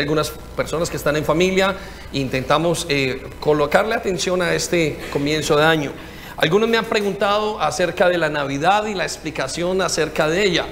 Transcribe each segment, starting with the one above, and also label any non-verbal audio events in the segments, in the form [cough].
algunas personas que están en familia, intentamos eh, colocarle atención a este comienzo de año. Algunos me han preguntado acerca de la Navidad y la explicación acerca de ella.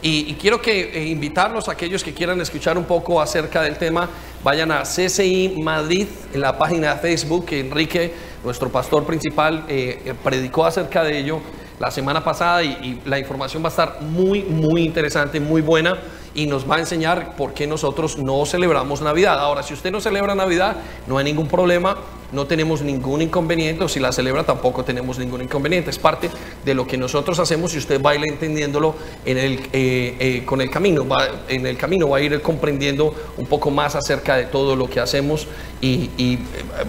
Y, y quiero que eh, invitarlos a aquellos que quieran escuchar un poco acerca del tema, vayan a CCI Madrid en la página de Facebook, que Enrique, nuestro pastor principal, eh, eh, predicó acerca de ello la semana pasada y, y la información va a estar muy, muy interesante, muy buena y nos va a enseñar por qué nosotros no celebramos Navidad. Ahora, si usted no celebra Navidad, no hay ningún problema, no tenemos ningún inconveniente, o si la celebra tampoco tenemos ningún inconveniente. Es parte de lo que nosotros hacemos y usted va a ir entendiéndolo eh, eh, con el camino, va, en el camino va a ir comprendiendo un poco más acerca de todo lo que hacemos y, y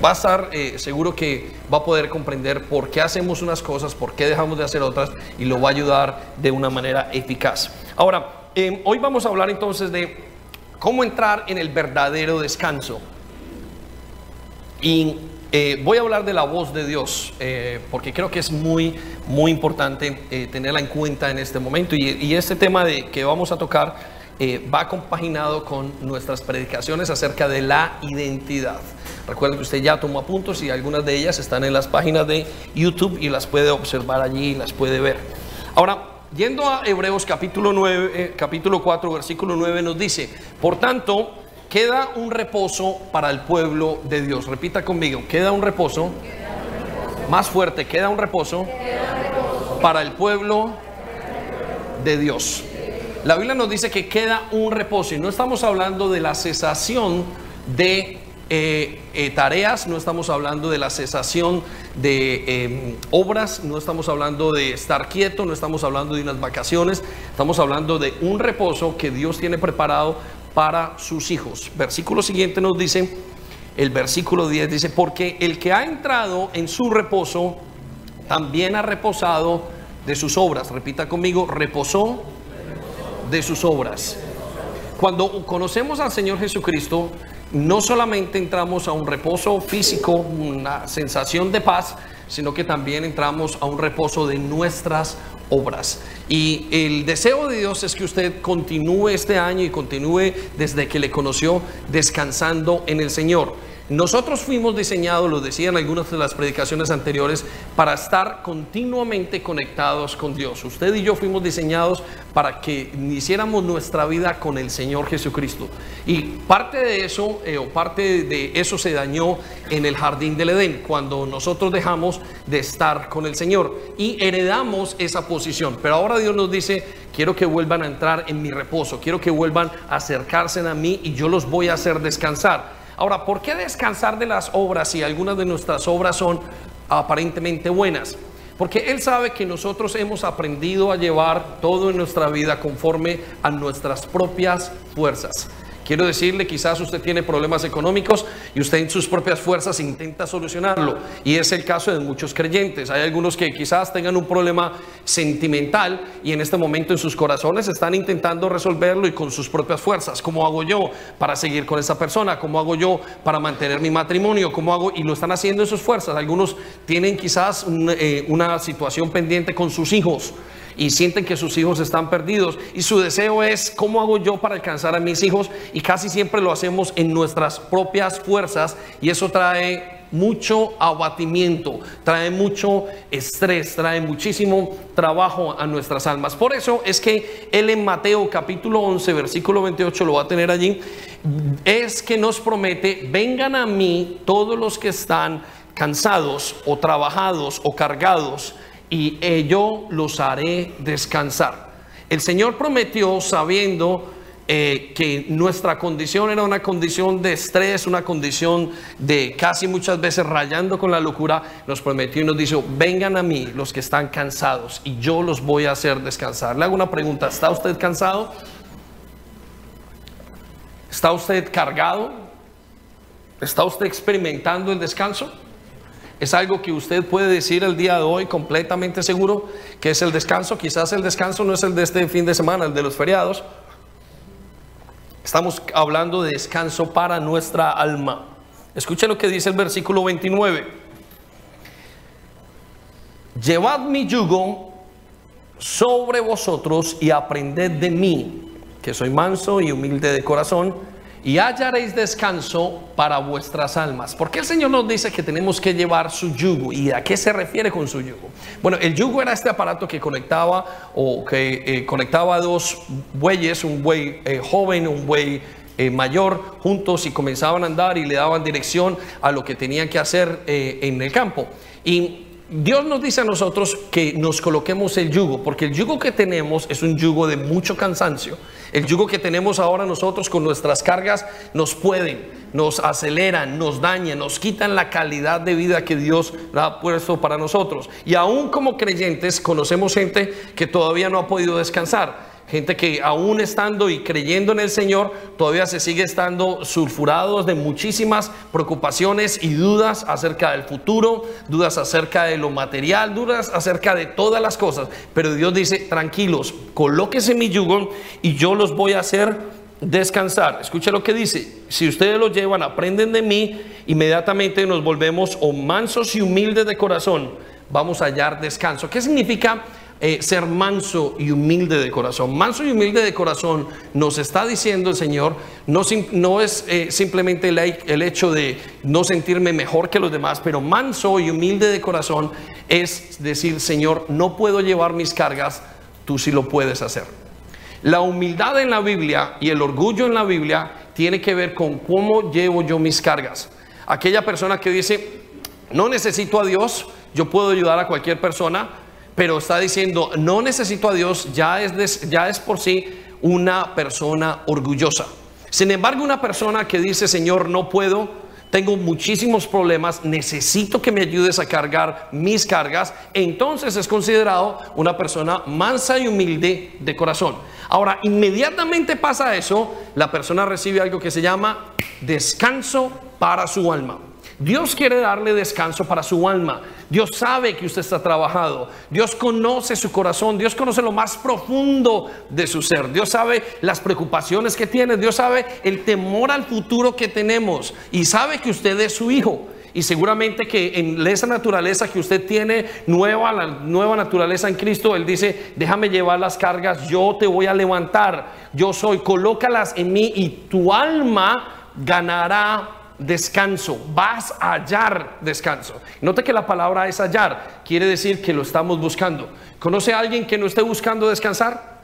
va a estar eh, seguro que va a poder comprender por qué hacemos unas cosas, por qué dejamos de hacer otras y lo va a ayudar de una manera eficaz. Ahora, eh, hoy vamos a hablar entonces de cómo entrar en el verdadero descanso. Y eh, voy a hablar de la voz de Dios, eh, porque creo que es muy, muy importante eh, tenerla en cuenta en este momento. Y, y este tema de, que vamos a tocar va compaginado con nuestras predicaciones acerca de la identidad. Recuerden que usted ya tomó apuntos y algunas de ellas están en las páginas de YouTube y las puede observar allí y las puede ver. Ahora, yendo a Hebreos capítulo, 9, eh, capítulo 4, versículo 9 nos dice, por tanto, queda un reposo para el pueblo de Dios. Repita conmigo, queda un reposo. Más fuerte, queda un reposo para el pueblo de Dios. La Biblia nos dice que queda un reposo y no estamos hablando de la cesación de eh, eh, tareas, no estamos hablando de la cesación de eh, obras, no estamos hablando de estar quieto, no estamos hablando de unas vacaciones, estamos hablando de un reposo que Dios tiene preparado para sus hijos. Versículo siguiente nos dice, el versículo 10 dice, porque el que ha entrado en su reposo, también ha reposado de sus obras. Repita conmigo, reposó de sus obras. Cuando conocemos al Señor Jesucristo, no solamente entramos a un reposo físico, una sensación de paz, sino que también entramos a un reposo de nuestras obras. Y el deseo de Dios es que usted continúe este año y continúe desde que le conoció descansando en el Señor. Nosotros fuimos diseñados, lo decían algunas de las predicaciones anteriores, para estar continuamente conectados con Dios. Usted y yo fuimos diseñados para que hiciéramos nuestra vida con el Señor Jesucristo. Y parte de eso, eh, o parte de eso se dañó en el jardín del Edén, cuando nosotros dejamos de estar con el Señor y heredamos esa posición. Pero ahora Dios nos dice, quiero que vuelvan a entrar en mi reposo, quiero que vuelvan a acercarse a mí y yo los voy a hacer descansar. Ahora, ¿por qué descansar de las obras si algunas de nuestras obras son aparentemente buenas? Porque Él sabe que nosotros hemos aprendido a llevar todo en nuestra vida conforme a nuestras propias fuerzas. Quiero decirle, quizás usted tiene problemas económicos y usted en sus propias fuerzas intenta solucionarlo. Y es el caso de muchos creyentes. Hay algunos que quizás tengan un problema sentimental y en este momento en sus corazones están intentando resolverlo y con sus propias fuerzas. ¿Cómo hago yo para seguir con esa persona? ¿Cómo hago yo para mantener mi matrimonio? ¿Cómo hago? Y lo están haciendo en sus fuerzas. Algunos tienen quizás eh, una situación pendiente con sus hijos y sienten que sus hijos están perdidos y su deseo es cómo hago yo para alcanzar a mis hijos y casi siempre lo hacemos en nuestras propias fuerzas y eso trae mucho abatimiento, trae mucho estrés, trae muchísimo trabajo a nuestras almas. Por eso es que él en Mateo capítulo 11 versículo 28 lo va a tener allí, es que nos promete, vengan a mí todos los que están cansados o trabajados o cargados y eh, yo los haré descansar. El Señor prometió sabiendo eh, que nuestra condición era una condición de estrés, una condición de casi muchas veces rayando con la locura, nos prometió y nos dijo, vengan a mí los que están cansados y yo los voy a hacer descansar. Le hago una pregunta, ¿está usted cansado? ¿Está usted cargado? ¿Está usted experimentando el descanso? Es algo que usted puede decir el día de hoy completamente seguro que es el descanso. Quizás el descanso no es el de este fin de semana, el de los feriados. Estamos hablando de descanso para nuestra alma. Escuche lo que dice el versículo 29. Llevad mi yugo sobre vosotros y aprended de mí, que soy manso y humilde de corazón, y hallaréis descanso para vuestras almas. ¿Por qué el Señor nos dice que tenemos que llevar su yugo? ¿Y a qué se refiere con su yugo? Bueno, el yugo era este aparato que conectaba o que eh, conectaba dos bueyes, un buey eh, joven, un buey eh, mayor, juntos y comenzaban a andar y le daban dirección a lo que tenían que hacer en el campo. Y Dios nos dice a nosotros que nos coloquemos el yugo, porque el yugo que tenemos es un yugo de mucho cansancio. El yugo que tenemos ahora nosotros con nuestras cargas nos pueden, nos aceleran, nos dañan, nos quitan la calidad de vida que Dios ha puesto para nosotros. Y aún como creyentes conocemos gente que todavía no ha podido descansar. Gente que aún estando y creyendo en el Señor, todavía se sigue estando sulfurados de muchísimas preocupaciones y dudas acerca del futuro, dudas acerca de lo material, dudas acerca de todas las cosas. Pero Dios dice, tranquilos, colóquese mi yugo y yo los voy a hacer descansar. Escucha lo que dice, si ustedes lo llevan, aprenden de mí, inmediatamente nos volvemos o mansos y humildes de corazón, vamos a hallar descanso. ¿Qué significa? Eh, ser manso y humilde de corazón. Manso y humilde de corazón nos está diciendo el Señor, no, es eh, simplemente el, el, hecho de no sentirme mejor que los demás, pero manso y humilde de corazón es decir, Señor, no puedo llevar mis cargas, tú sí lo puedes hacer. La humildad en la Biblia y el orgullo en la Biblia tiene que ver con cómo llevo yo mis cargas. Aquella persona que dice, no necesito a Dios, yo puedo ayudar a cualquier persona, pero está diciendo, no necesito a Dios, ya es, ya es por sí una persona orgullosa. Sin embargo, una persona que dice, Señor, no puedo, tengo muchísimos problemas, necesito que me ayudes a cargar mis cargas, entonces es considerado una persona mansa y humilde de corazón. Ahora, inmediatamente pasa eso, la persona recibe algo que se llama descanso para su alma. Dios quiere darle descanso para su alma. Dios sabe que usted está trabajado. Dios conoce su corazón. Dios conoce lo más profundo de su ser. Dios sabe las preocupaciones que tiene. Dios sabe el temor al futuro que tenemos. Y sabe que usted es su hijo. Y seguramente que en esa naturaleza que usted tiene, nueva, la nueva naturaleza en Cristo, Él dice, déjame llevar las cargas, yo te voy a levantar, yo soy, colócalas en mí y tu alma ganará descanso, vas a hallar descanso. Note que la palabra es hallar, quiere decir que lo estamos buscando. ¿Conoce a alguien que no esté buscando descansar?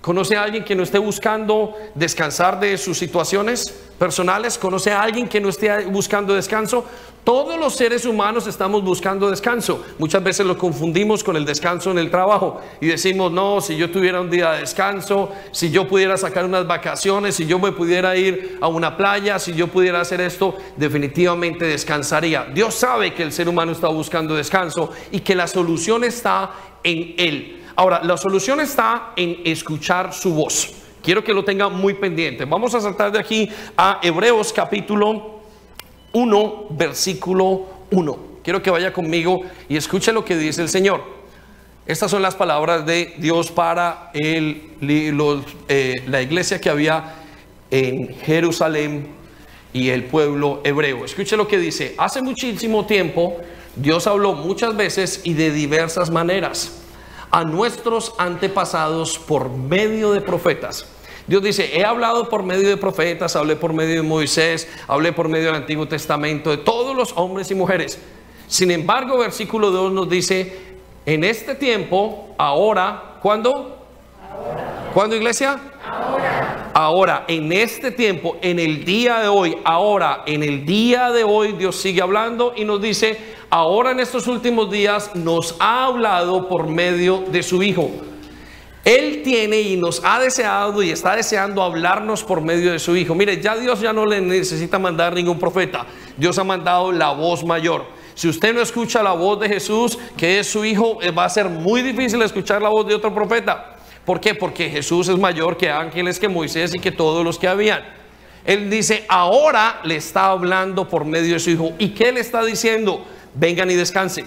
¿Conoce a alguien que no esté buscando descansar de sus situaciones personales? ¿Conoce a alguien que no esté buscando descanso? Todos los seres humanos estamos buscando descanso. Muchas veces lo confundimos con el descanso en el trabajo y decimos, no, si yo tuviera un día de descanso, si yo pudiera sacar unas vacaciones, si yo me pudiera ir a una playa, si yo pudiera hacer esto, definitivamente descansaría. Dios sabe que el ser humano está buscando descanso y que la solución está en Él. Ahora, la solución está en escuchar su voz. Quiero que lo tenga muy pendiente. Vamos a saltar de aquí a Hebreos capítulo 1, versículo 1. Quiero que vaya conmigo y escuche lo que dice el Señor. Estas son las palabras de Dios para el, eh, la iglesia que había en Jerusalén y el pueblo hebreo. Escuche lo que dice. Hace muchísimo tiempo Dios habló muchas veces y de diversas maneras a nuestros antepasados por medio de profetas. Dios dice, he hablado por medio de profetas, hablé por medio de Moisés, hablé por medio del Antiguo Testamento, de todos los hombres y mujeres. Sin embargo, versículo 2 nos dice, en este tiempo, ahora, ¿cuándo? ¿Cuándo iglesia? Ahora. Ahora, en este tiempo, en el día de hoy, ahora, en el día de hoy, Dios sigue hablando y nos dice, ahora en estos últimos días nos ha hablado por medio de su Hijo. Él tiene y nos ha deseado y está deseando hablarnos por medio de su Hijo. Mire, ya Dios ya no le necesita mandar ningún profeta. Dios ha mandado la voz mayor. Si usted no escucha la voz de Jesús, que es su Hijo, eh, va a ser muy difícil escuchar la voz de otro profeta. ¿Por qué? Porque Jesús es mayor que ángeles, que Moisés y que todos los que habían. Él dice, ahora le está hablando por medio de su Hijo. ¿Y qué le está diciendo? Vengan y descansen.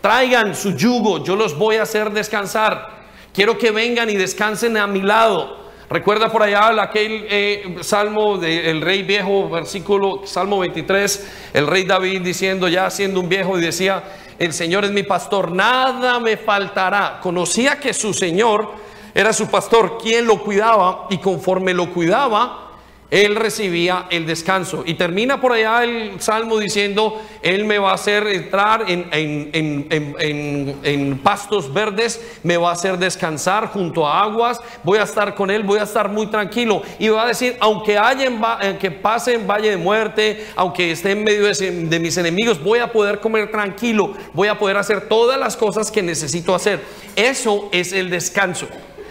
Traigan su yugo, yo los voy a hacer descansar. Quiero que vengan y descansen a mi lado. Recuerda por allá aquel eh, salmo del rey viejo, versículo, salmo 23, el rey David diciendo, ya siendo un viejo, y decía, el Señor es mi pastor, nada me faltará. Conocía que su Señor era su pastor, quien lo cuidaba, y conforme lo cuidaba, él recibía el descanso. Y termina por allá el salmo diciendo, Él me va a hacer entrar en, en, pastos verdes, me va a hacer descansar junto a aguas, voy a estar con Él, voy a estar muy tranquilo. Y va a decir, aunque, haya en, que pase en valle de muerte, aunque esté en medio de, de mis enemigos, voy a poder comer tranquilo, voy a poder hacer todas las cosas que necesito hacer. Eso es el descanso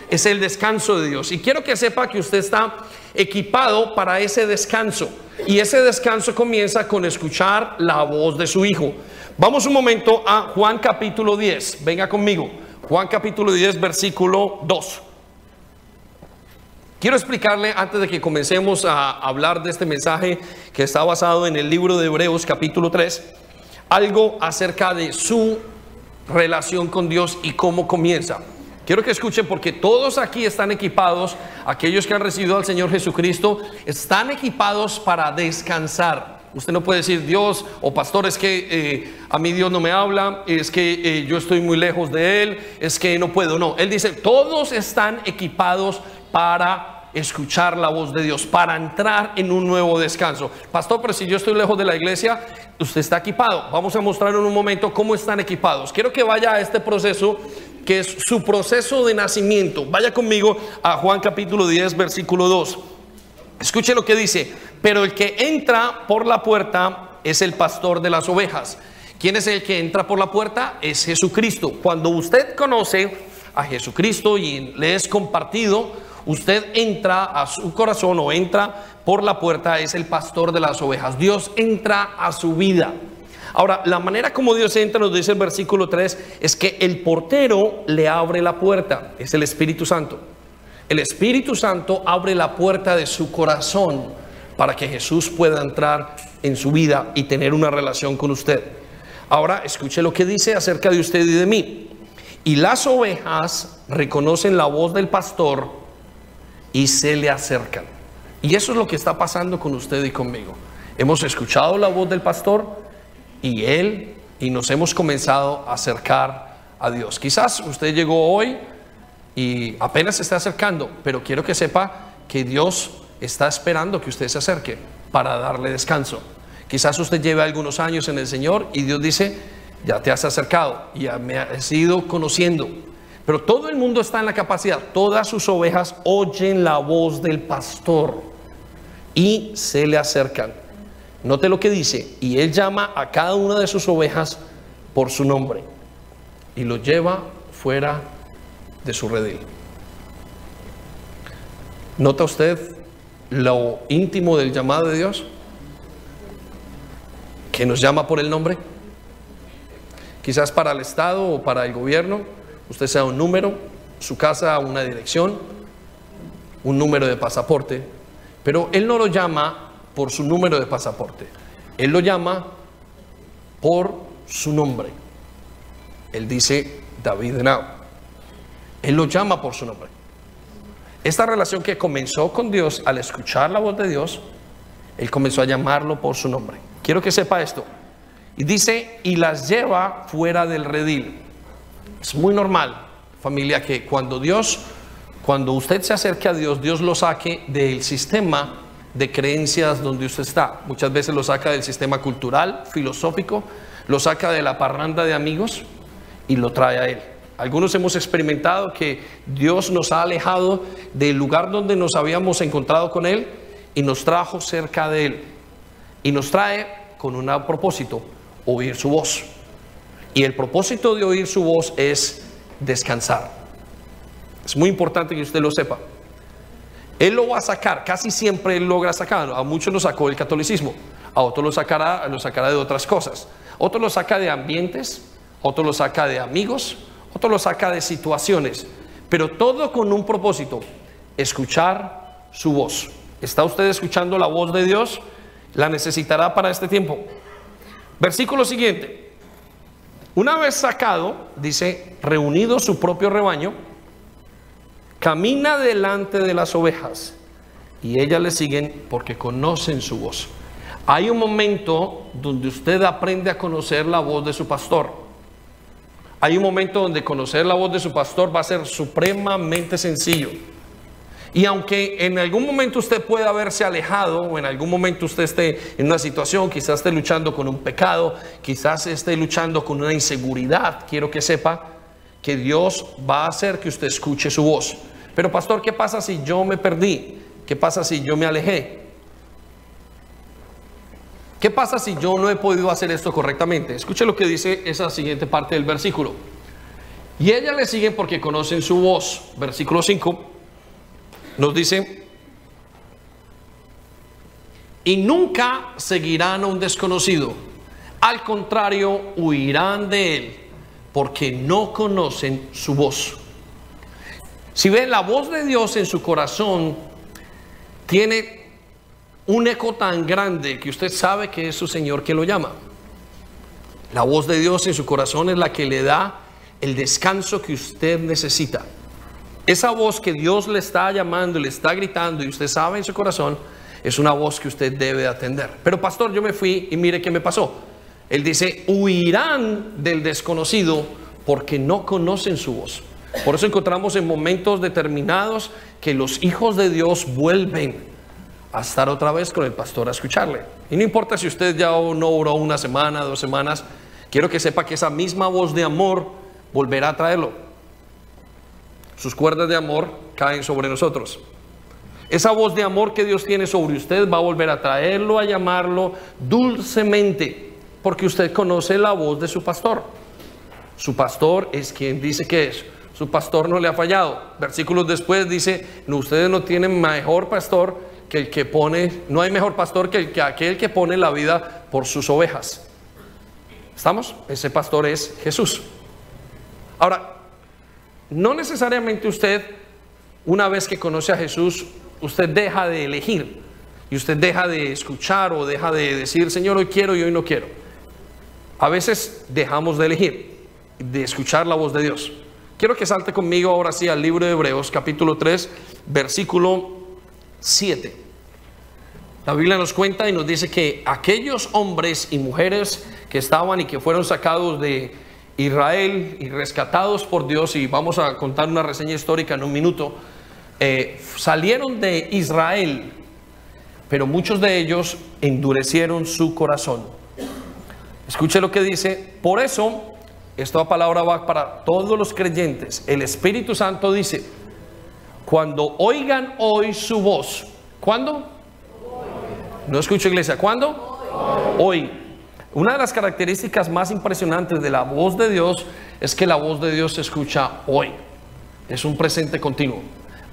es el descanso de Dios. Y quiero que sepa que usted está equipado para ese descanso. Y ese descanso comienza con escuchar la voz de su Hijo. Vamos un momento a Juan capítulo 10. Venga conmigo. Juan capítulo 10, versículo 2. Quiero explicarle antes de que comencemos a hablar de este mensaje que está basado en el libro de Hebreos capítulo 3, algo acerca de su relación con Dios y cómo comienza. Quiero que escuchen porque todos aquí están equipados, aquellos que han recibido al Señor Jesucristo, están equipados para descansar. Usted no puede decir Dios o pastor, es que eh, a mí Dios no me habla, es que eh, yo estoy muy lejos de Él, es que no puedo. No, Él dice, todos están equipados para escuchar la voz de Dios, para entrar en un nuevo descanso. Pastor, pero si yo estoy lejos de la iglesia, usted está equipado. Vamos a mostrar en un momento cómo están equipados. Quiero que vaya a este proceso que es su proceso de nacimiento. Vaya conmigo a Juan capítulo 10, versículo 2. Escuche lo que dice, pero el que entra por la puerta es el pastor de las ovejas. ¿Quién es el que entra por la puerta? Es Jesucristo. Cuando usted conoce a Jesucristo y le es compartido, usted entra a su corazón o entra por la puerta, es el pastor de las ovejas. Dios entra a su vida. Ahora, la manera como Dios entra, nos dice el versículo 3, es que el portero le abre la puerta, es el Espíritu Santo. El Espíritu Santo abre la puerta de su corazón para que Jesús pueda entrar en su vida y tener una relación con usted. Ahora, escuche lo que dice acerca de usted y de mí. Y las ovejas reconocen la voz del pastor y se le acercan. Y eso es lo que está pasando con usted y conmigo. Hemos escuchado la voz del pastor, y Él y nos hemos comenzado a acercar a Dios. Quizás usted llegó hoy y apenas se está acercando, pero quiero que sepa que Dios está esperando que usted se acerque para darle descanso. Quizás usted lleve algunos años en el Señor y Dios dice, ya te has acercado, ya me has ido conociendo. Pero todo el mundo está en la capacidad, todas sus ovejas oyen la voz del pastor y se le acercan. Note lo que dice, y él llama a cada una de sus ovejas por su nombre y lo lleva fuera de su redil. ¿Nota usted lo íntimo del llamado de Dios? Que nos llama por el nombre. Quizás para el Estado o para el gobierno, usted sea un número, su casa una dirección, un número de pasaporte, pero Él no lo llama por su número de pasaporte. Él lo llama por su nombre. Él dice David Now. Él lo llama por su nombre. Esta relación que comenzó con Dios al escuchar la voz de Dios, Él comenzó a llamarlo por su nombre. Quiero que sepa esto. Y dice, y las lleva fuera del redil. Es muy normal, familia, que cuando Dios, cuando usted se acerque a Dios, Dios lo saque del sistema de creencias donde usted está. Muchas veces lo saca del sistema cultural, filosófico, lo saca de la parranda de amigos y lo trae a Él. Algunos hemos experimentado que Dios nos ha alejado del lugar donde nos habíamos encontrado con Él y nos trajo cerca de Él. Y nos trae con un propósito, oír su voz. Y el propósito de oír su voz es descansar. Es muy importante que usted lo sepa. Él lo va a sacar, casi siempre él logra sacarlo. A muchos lo sacó el catolicismo, a otros lo sacará, lo sacará de otras cosas. Otro lo saca de ambientes, otro lo saca de amigos, otro lo saca de situaciones, pero todo con un propósito, escuchar su voz. ¿Está usted escuchando la voz de Dios? La necesitará para este tiempo. Versículo siguiente. Una vez sacado, dice, reunido su propio rebaño, camina delante de las ovejas y ellas le siguen porque conocen su voz. Hay un momento donde usted aprende a conocer la voz de su pastor. Hay un momento donde conocer la voz de su pastor va a ser supremamente sencillo. Y aunque en algún momento usted pueda haberse alejado o en algún momento usted esté en una situación, quizás esté luchando con un pecado, quizás esté luchando con una inseguridad, quiero que sepa que Dios va a hacer que usted escuche su voz. Pero pastor, ¿qué pasa si yo me perdí? ¿Qué pasa si yo me alejé? ¿Qué pasa si yo no he podido hacer esto correctamente? Escuche lo que dice esa siguiente parte del versículo. Y ella le siguen porque conocen su voz. Versículo 5 nos dice, y nunca seguirán a un desconocido. Al contrario, huirán de él porque no conocen su voz. Si ven la voz de Dios en su corazón, tiene un eco tan grande que usted sabe que es su Señor que lo llama. La voz de Dios en su corazón es la que le da el descanso que usted necesita. Esa voz que Dios le está llamando, le está gritando y usted sabe en su corazón, es una voz que usted debe atender. Pero pastor, yo me fui y mire qué me pasó. Él dice, huirán del desconocido porque no conocen su voz. Por eso encontramos en momentos determinados que los hijos de Dios vuelven a estar otra vez con el pastor a escucharle. Y no importa si usted ya no oró una semana, dos semanas, quiero que sepa que esa misma voz de amor volverá a traerlo sus cuerdas de amor caen sobre nosotros. Esa voz de amor que Dios tiene sobre usted va a volver a traerlo, a llamarlo dulcemente, porque usted conoce la voz de su pastor. Su pastor es quien dice que es. Su pastor no le ha fallado. Versículos después dice, no, ustedes no tienen mejor pastor que el que pone, no hay mejor pastor que, el, que aquel que pone la vida por sus ovejas. ¿Estamos? Ese pastor es Jesús. Ahora, no necesariamente usted, una vez que conoce a Jesús, usted deja de elegir y usted deja de escuchar o deja de decir, Señor, hoy quiero y hoy no quiero. A veces dejamos de elegir, de escuchar la voz de Dios. Quiero que salte conmigo ahora sí al libro de Hebreos, capítulo 3, versículo 7. La Biblia nos cuenta y nos dice que aquellos hombres y mujeres que estaban y que fueron sacados de Israel y rescatados por Dios, y vamos a contar una reseña histórica en un minuto, eh, salieron de Israel, pero muchos de ellos endurecieron su corazón. Escuche lo que dice, por eso, esta palabra va para todos los creyentes, el Espíritu Santo dice, cuando oigan hoy su voz, ¿cuándo? No escucho iglesia, ¿cuándo? Hoy una de las características más impresionantes de la voz de Dios es que la voz de Dios se escucha hoy. Es un presente continuo.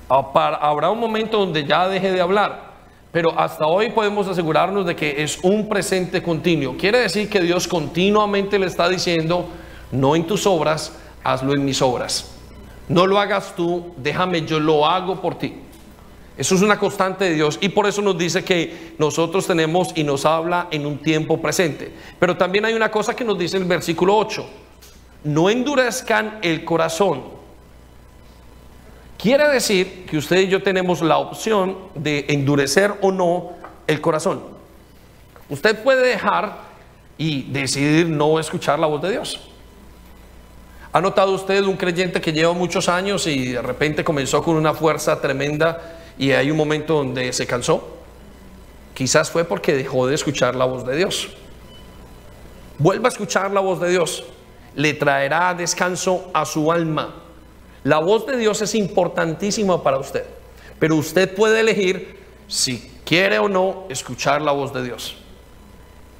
Habrá un momento donde ya deje de hablar, pero hasta hoy podemos asegurarnos de que es un presente continuo. Quiere decir que Dios continuamente le está diciendo, no en tus obras, hazlo en mis obras. No lo hagas tú, déjame, yo lo hago por ti. Eso es una constante de Dios y por eso nos dice que nosotros tenemos y nos habla en un tiempo presente. Pero también hay una cosa que nos dice el versículo 8. No endurezcan el corazón. Quiere decir que usted y yo tenemos la opción de endurecer o no el corazón. Usted puede dejar y decidir no escuchar la voz de Dios. ¿Ha notado usted un creyente que lleva muchos años y de repente comenzó con una fuerza tremenda y hay un momento donde se cansó. Quizás fue porque dejó de escuchar la voz de Dios. Vuelva a escuchar la voz de Dios. Le traerá descanso a su alma. La voz de Dios es importantísima para usted. Pero usted puede elegir si quiere o no escuchar la voz de Dios.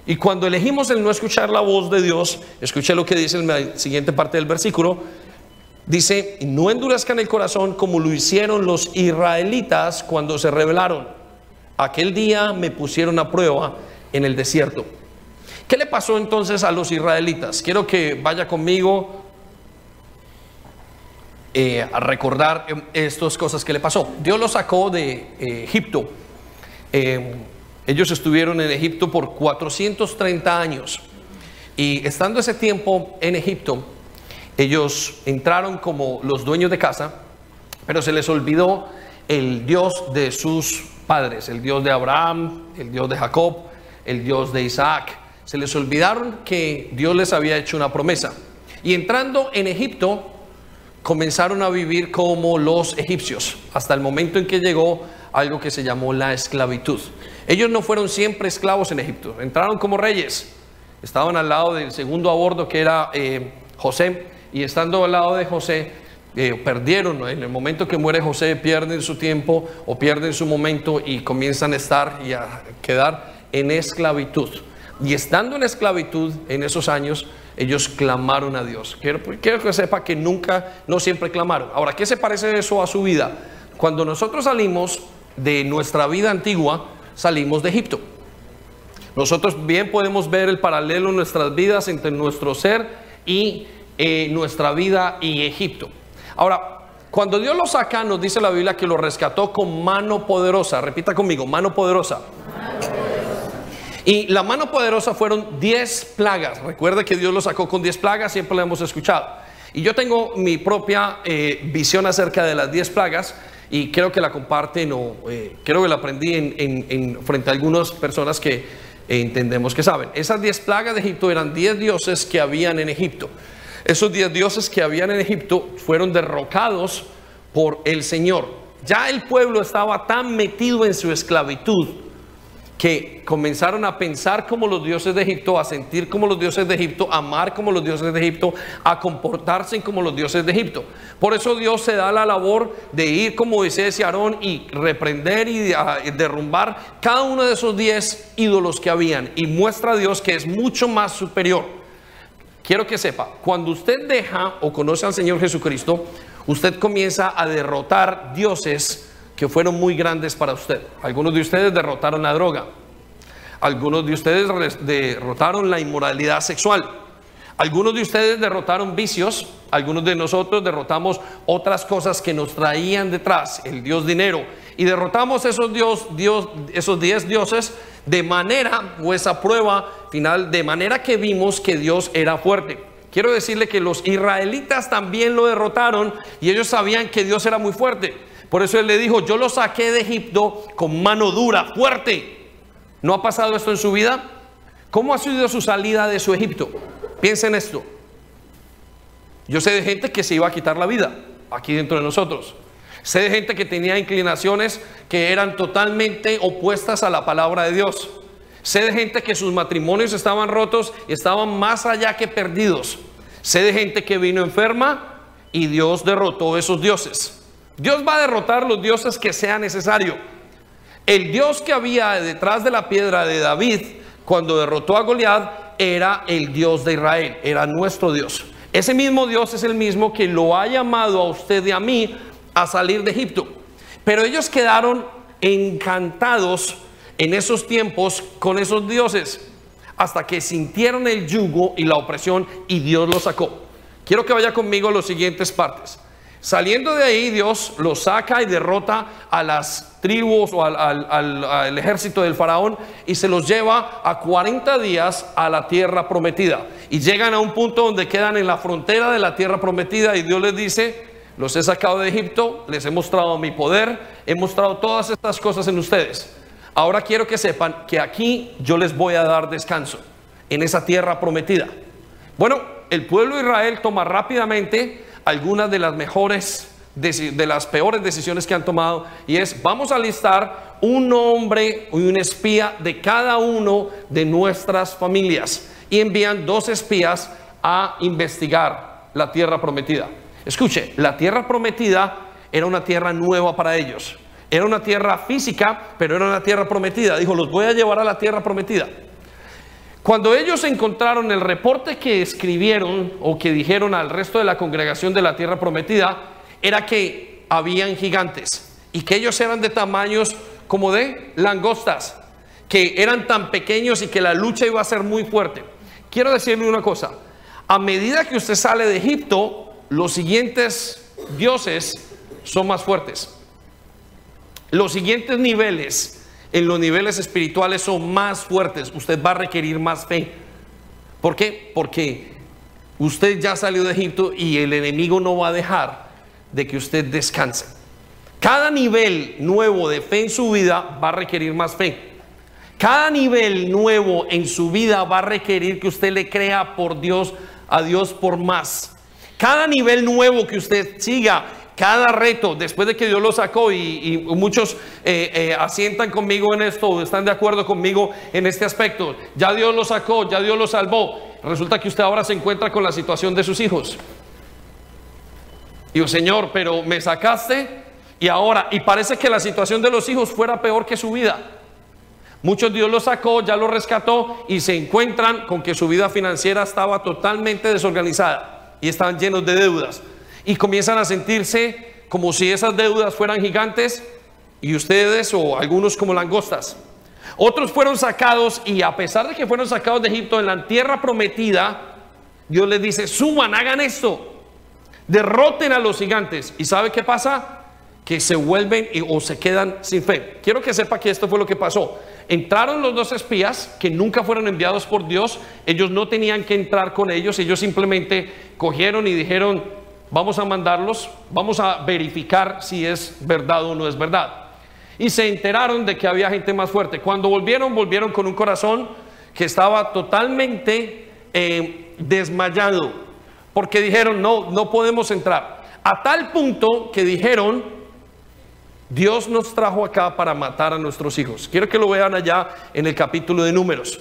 Y cuando elegimos el no escuchar la voz de Dios, escuche lo que dice en la siguiente parte del versículo, Dice, no endurezcan el corazón como lo hicieron los israelitas cuando se rebelaron. Aquel día me pusieron a prueba en el desierto. ¿Qué le pasó entonces a los israelitas? Quiero que vaya conmigo eh, a recordar em, estas cosas que le pasó. Dios los sacó de eh, Egipto. Em, ellos estuvieron en Egipto por 430 años. Y estando ese tiempo en Egipto, ellos entraron como los dueños de casa, pero se les olvidó el Dios de sus padres, el Dios de Abraham, el Dios de Jacob, el Dios de Isaac. Se les olvidaron que Dios les había hecho una promesa. Y entrando en Egipto, comenzaron a vivir como los egipcios, hasta el momento en que llegó algo que se llamó la esclavitud. Ellos no fueron siempre esclavos en Egipto, entraron como reyes, estaban al lado del segundo a bordo que era eh, José, y estando al lado de José, eh, perdieron, en el momento que muere José, pierden su tiempo o pierden su momento y comienzan a estar y a quedar en esclavitud. Y estando en esclavitud en esos años, ellos clamaron a Dios. Quiero, quiero que sepa que nunca, no siempre clamaron. Ahora, ¿qué se parece eso a su vida? Cuando nosotros salimos de nuestra vida antigua, salimos de Egipto. Nosotros bien podemos ver el paralelo en nuestras vidas entre nuestro ser y eh, nuestra vida y Egipto. Ahora, cuando Dios lo saca, nos dice la Biblia que lo rescató con mano poderosa. Repita conmigo, mano poderosa. Y la mano poderosa fueron 10 plagas. Recuerda que Dios lo sacó con 10 plagas, siempre lo hemos escuchado. Y yo tengo mi propia eh, visión acerca de las 10 plagas y creo que la comparten o eh, creo que la aprendí en, frente a algunas personas que entendemos que saben. Esas 10 plagas de Egipto eran 10 dioses que habían en Egipto. Esos 10 dioses que habían en Egipto fueron derrocados por el Señor. Ya el pueblo estaba tan metido en su esclavitud que comenzaron a pensar como los dioses de Egipto, a sentir como los dioses de Egipto, a amar como los dioses de Egipto, a comportarse como los dioses de Egipto. Por eso Dios se da la labor de ir como Moisés y Aarón y reprender y derrumbar cada uno de esos diez ídolos que habían y muestra a Dios que es mucho más superior. Quiero que sepa, cuando usted deja o conoce al Señor Jesucristo, usted comienza a derrotar dioses que fueron muy grandes para usted. Algunos de ustedes derrotaron la droga. Algunos de ustedes derrotaron la inmoralidad sexual. Algunos de ustedes derrotaron vicios. Algunos de nosotros derrotamos otras cosas que nos traían detrás, el Dios dinero. Y derrotamos esos, dios, dios, esos diez dioses de manera, o esa prueba final, de manera que vimos que Dios era fuerte. Quiero decirle que los israelitas también lo derrotaron y ellos sabían que Dios era muy fuerte. Por eso él le dijo, yo lo saqué de Egipto con mano dura, fuerte. ¿No ha pasado esto en su vida? ¿Cómo ha sido su salida de su Egipto? Piensen esto. Yo sé de gente que se iba a quitar la vida aquí dentro de nosotros. Sé de gente que tenía inclinaciones que eran totalmente opuestas a la palabra de Dios. Sé de gente que sus matrimonios estaban rotos y estaban más allá que perdidos. Sé de gente que vino enferma y Dios derrotó a esos dioses. Dios va a derrotar los dioses que sea necesario. El Dios que había detrás de la piedra de David cuando derrotó a Goliat era el Dios de Israel, era nuestro Dios. Ese mismo Dios es el mismo que lo ha llamado a usted y a mí a salir de Egipto. Pero ellos quedaron encantados en esos tiempos con esos dioses hasta que sintieron el yugo y la opresión y Dios los sacó. Quiero que vaya conmigo a las siguientes partes. Saliendo de ahí, Dios los saca y derrota a las tribus o al, ejército del faraón y se los lleva a 40 días a la tierra prometida. Y llegan a un punto donde quedan en la frontera de la tierra prometida y Dios les dice, los he sacado de Egipto, les he mostrado mi poder, he mostrado todas estas cosas en ustedes. Ahora quiero que sepan que aquí yo les voy a dar descanso, en esa tierra prometida. Bueno, el pueblo de Israel toma rápidamente algunas de las mejores, de las peores decisiones que han tomado y es, vamos a listar un hombre y un espía de cada uno de nuestras familias y envían dos espías a investigar la tierra prometida. Escuche, la tierra prometida era una tierra nueva para ellos. Era una tierra física, pero era una tierra prometida. Dijo, los voy a llevar a la tierra prometida. Cuando ellos encontraron el reporte que escribieron o que dijeron al resto de la congregación de la tierra prometida, era que habían gigantes y que ellos eran de tamaños como de langostas, que eran tan pequeños y que la lucha iba a ser muy fuerte. Quiero decirle una cosa, a medida que usted sale de Egipto, los siguientes dioses son más fuertes. Los siguientes niveles en los niveles espirituales son más fuertes, usted va a requerir más fe. ¿Por qué? Porque usted ya salió de Egipto y el enemigo no va a dejar de que usted descanse. Cada nivel nuevo de fe en su vida va a requerir más fe. Cada nivel nuevo en su vida va a requerir que usted le crea por Dios, a Dios por más. Cada nivel nuevo que usted siga, cada reto, después de que Dios lo sacó y, muchos eh, eh, asientan conmigo en esto, están de acuerdo conmigo en este aspecto, ya Dios lo sacó, ya Dios lo salvó, resulta que usted ahora se encuentra con la situación de sus hijos. Y Señor, pero me sacaste y ahora, y parece que la situación de los hijos fuera peor que su vida. Muchos Dios lo sacó, ya lo rescató y se encuentran con que su vida financiera estaba totalmente desorganizada y estaban llenos de deudas y comienzan a sentirse como si esas deudas fueran gigantes y ustedes o algunos como langostas. Otros fueron sacados y a pesar de que fueron sacados de Egipto en la tierra prometida, Dios les dice, suban, hagan esto, derroten a los gigantes. ¿Y sabe qué pasa? Que se vuelven o se quedan sin fe. Quiero que sepa que esto fue lo que pasó. Entraron los dos espías que nunca fueron enviados por Dios. Ellos no tenían que entrar con ellos. Ellos simplemente cogieron y dijeron, Vamos a mandarlos, vamos a verificar si es verdad o no es verdad. Y se enteraron de que había gente más fuerte. Cuando volvieron, volvieron con un corazón que estaba totalmente eh, desmayado, porque dijeron, no, no podemos entrar. A tal punto que dijeron, Dios nos trajo acá para matar a nuestros hijos. Quiero que lo vean allá en el capítulo de números.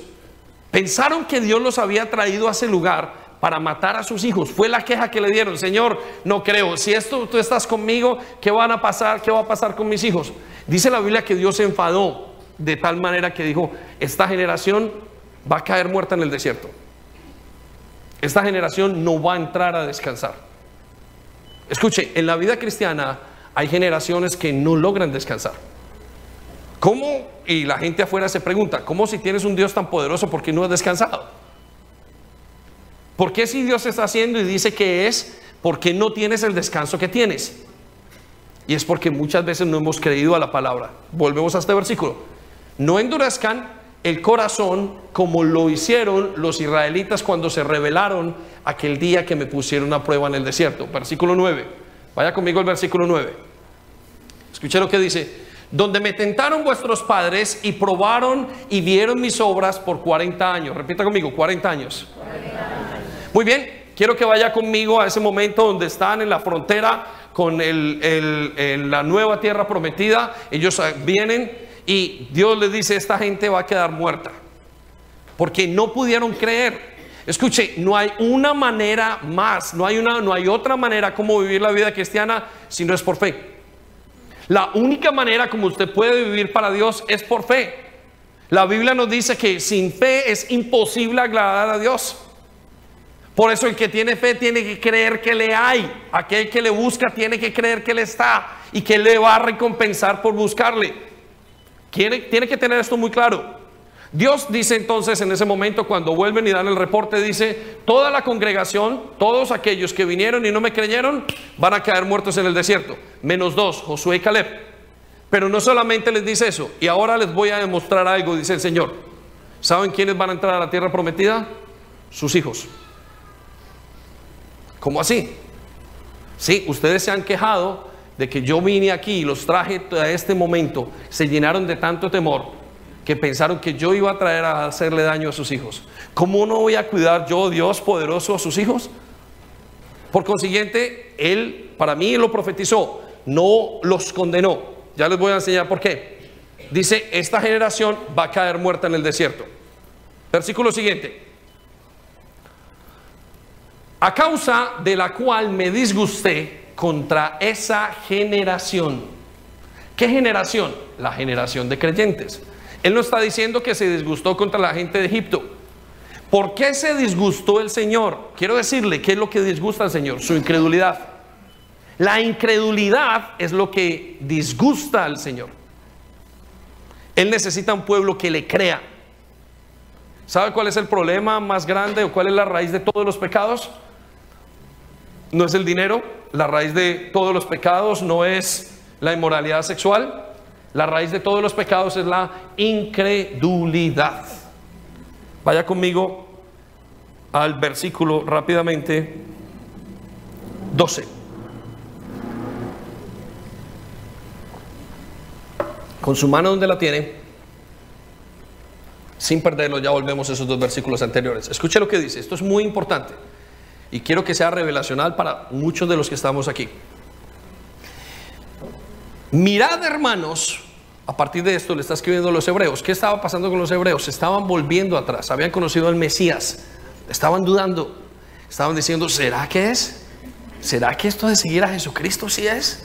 Pensaron que Dios los había traído a ese lugar para matar a sus hijos. Fue la queja que le dieron, Señor, no creo. Si esto tú estás conmigo, ¿qué van a pasar? ¿Qué va a pasar con mis hijos? Dice la Biblia que Dios se enfadó de tal manera que dijo, esta generación va a caer muerta en el desierto. Esta generación no va a entrar a descansar. Escuche, en la vida cristiana hay generaciones que no logran descansar. ¿Cómo? Y la gente afuera se pregunta, ¿cómo si tienes un Dios tan poderoso, por qué no has descansado? ¿Por qué si Dios está haciendo y dice que es, por qué no tienes el descanso que tienes? Y es porque muchas veces no hemos creído a la palabra. Volvemos a este versículo. No endurezcan el corazón como lo hicieron los israelitas cuando se rebelaron aquel día que me pusieron a prueba en el desierto. Versículo 9. Vaya conmigo al versículo 9. Escuche lo que dice. Donde me tentaron vuestros padres y probaron y vieron mis obras por 40 años. Repita conmigo, 40 años. 40 años. Muy bien, quiero que vaya conmigo a ese momento donde están en la frontera con la nueva tierra prometida. Ellos ah, vienen y Dios les dice, esta gente va a quedar muerta. Porque no pudieron creer. Escuche, no hay una manera más, no hay, una, no hay otra manera como vivir la vida cristiana si no es por fe. La única manera como usted puede vivir para Dios es por fe. La Biblia nos dice que sin fe es imposible agradar a Dios. Por eso el que tiene fe tiene que creer que le hay. Aquel que le busca tiene que creer que le está y que le va a recompensar por buscarle. Tiene, tiene que tener esto muy claro. Dios dice entonces en ese momento cuando vuelven y dan el reporte, dice, toda la congregación, todos aquellos que vinieron y no me creyeron, van a caer muertos en el desierto. Menos dos, Josué y Caleb. Pero no solamente les dice eso, y ahora les voy a demostrar algo, dice el Señor. ¿Saben quiénes van a entrar a la tierra prometida? Sus hijos. ¿Cómo así? Sí, ustedes se han quejado de que yo vine aquí y los traje a este momento, se llenaron de tanto temor que pensaron que yo iba a traer a hacerle daño a sus hijos. ¿Cómo no voy a cuidar yo, Dios poderoso, a sus hijos? Por consiguiente, Él para mí lo profetizó, no los condenó. Ya les voy a enseñar por qué. Dice, esta generación va a caer muerta en el desierto. Versículo siguiente a causa de la cual me disgusté contra esa generación. ¿Qué generación? La generación de creyentes. Él no está diciendo que se disgustó contra la gente de Egipto. ¿Por qué se disgustó el Señor? Quiero decirle, ¿qué es lo que disgusta al Señor? Su incredulidad. La incredulidad es lo que disgusta al Señor. Él necesita un pueblo que le crea. ¿Sabe cuál es el problema más grande o cuál es la raíz de todos los pecados? No es el dinero, la raíz de todos los pecados no es la inmoralidad sexual, la raíz de todos los pecados es la incredulidad. Vaya conmigo al versículo rápidamente 12. Con su mano donde la tiene, sin perderlo, ya volvemos a esos dos versículos anteriores. Escuche lo que dice, esto es muy importante. Y quiero que sea revelacional para muchos de los que estamos aquí. Mirad, hermanos, a partir de esto le está escribiendo a los hebreos. ¿Qué estaba pasando con los hebreos? Estaban volviendo atrás, habían conocido al Mesías, estaban dudando, estaban diciendo, ¿será que es? ¿Será que esto de seguir a Jesucristo sí es?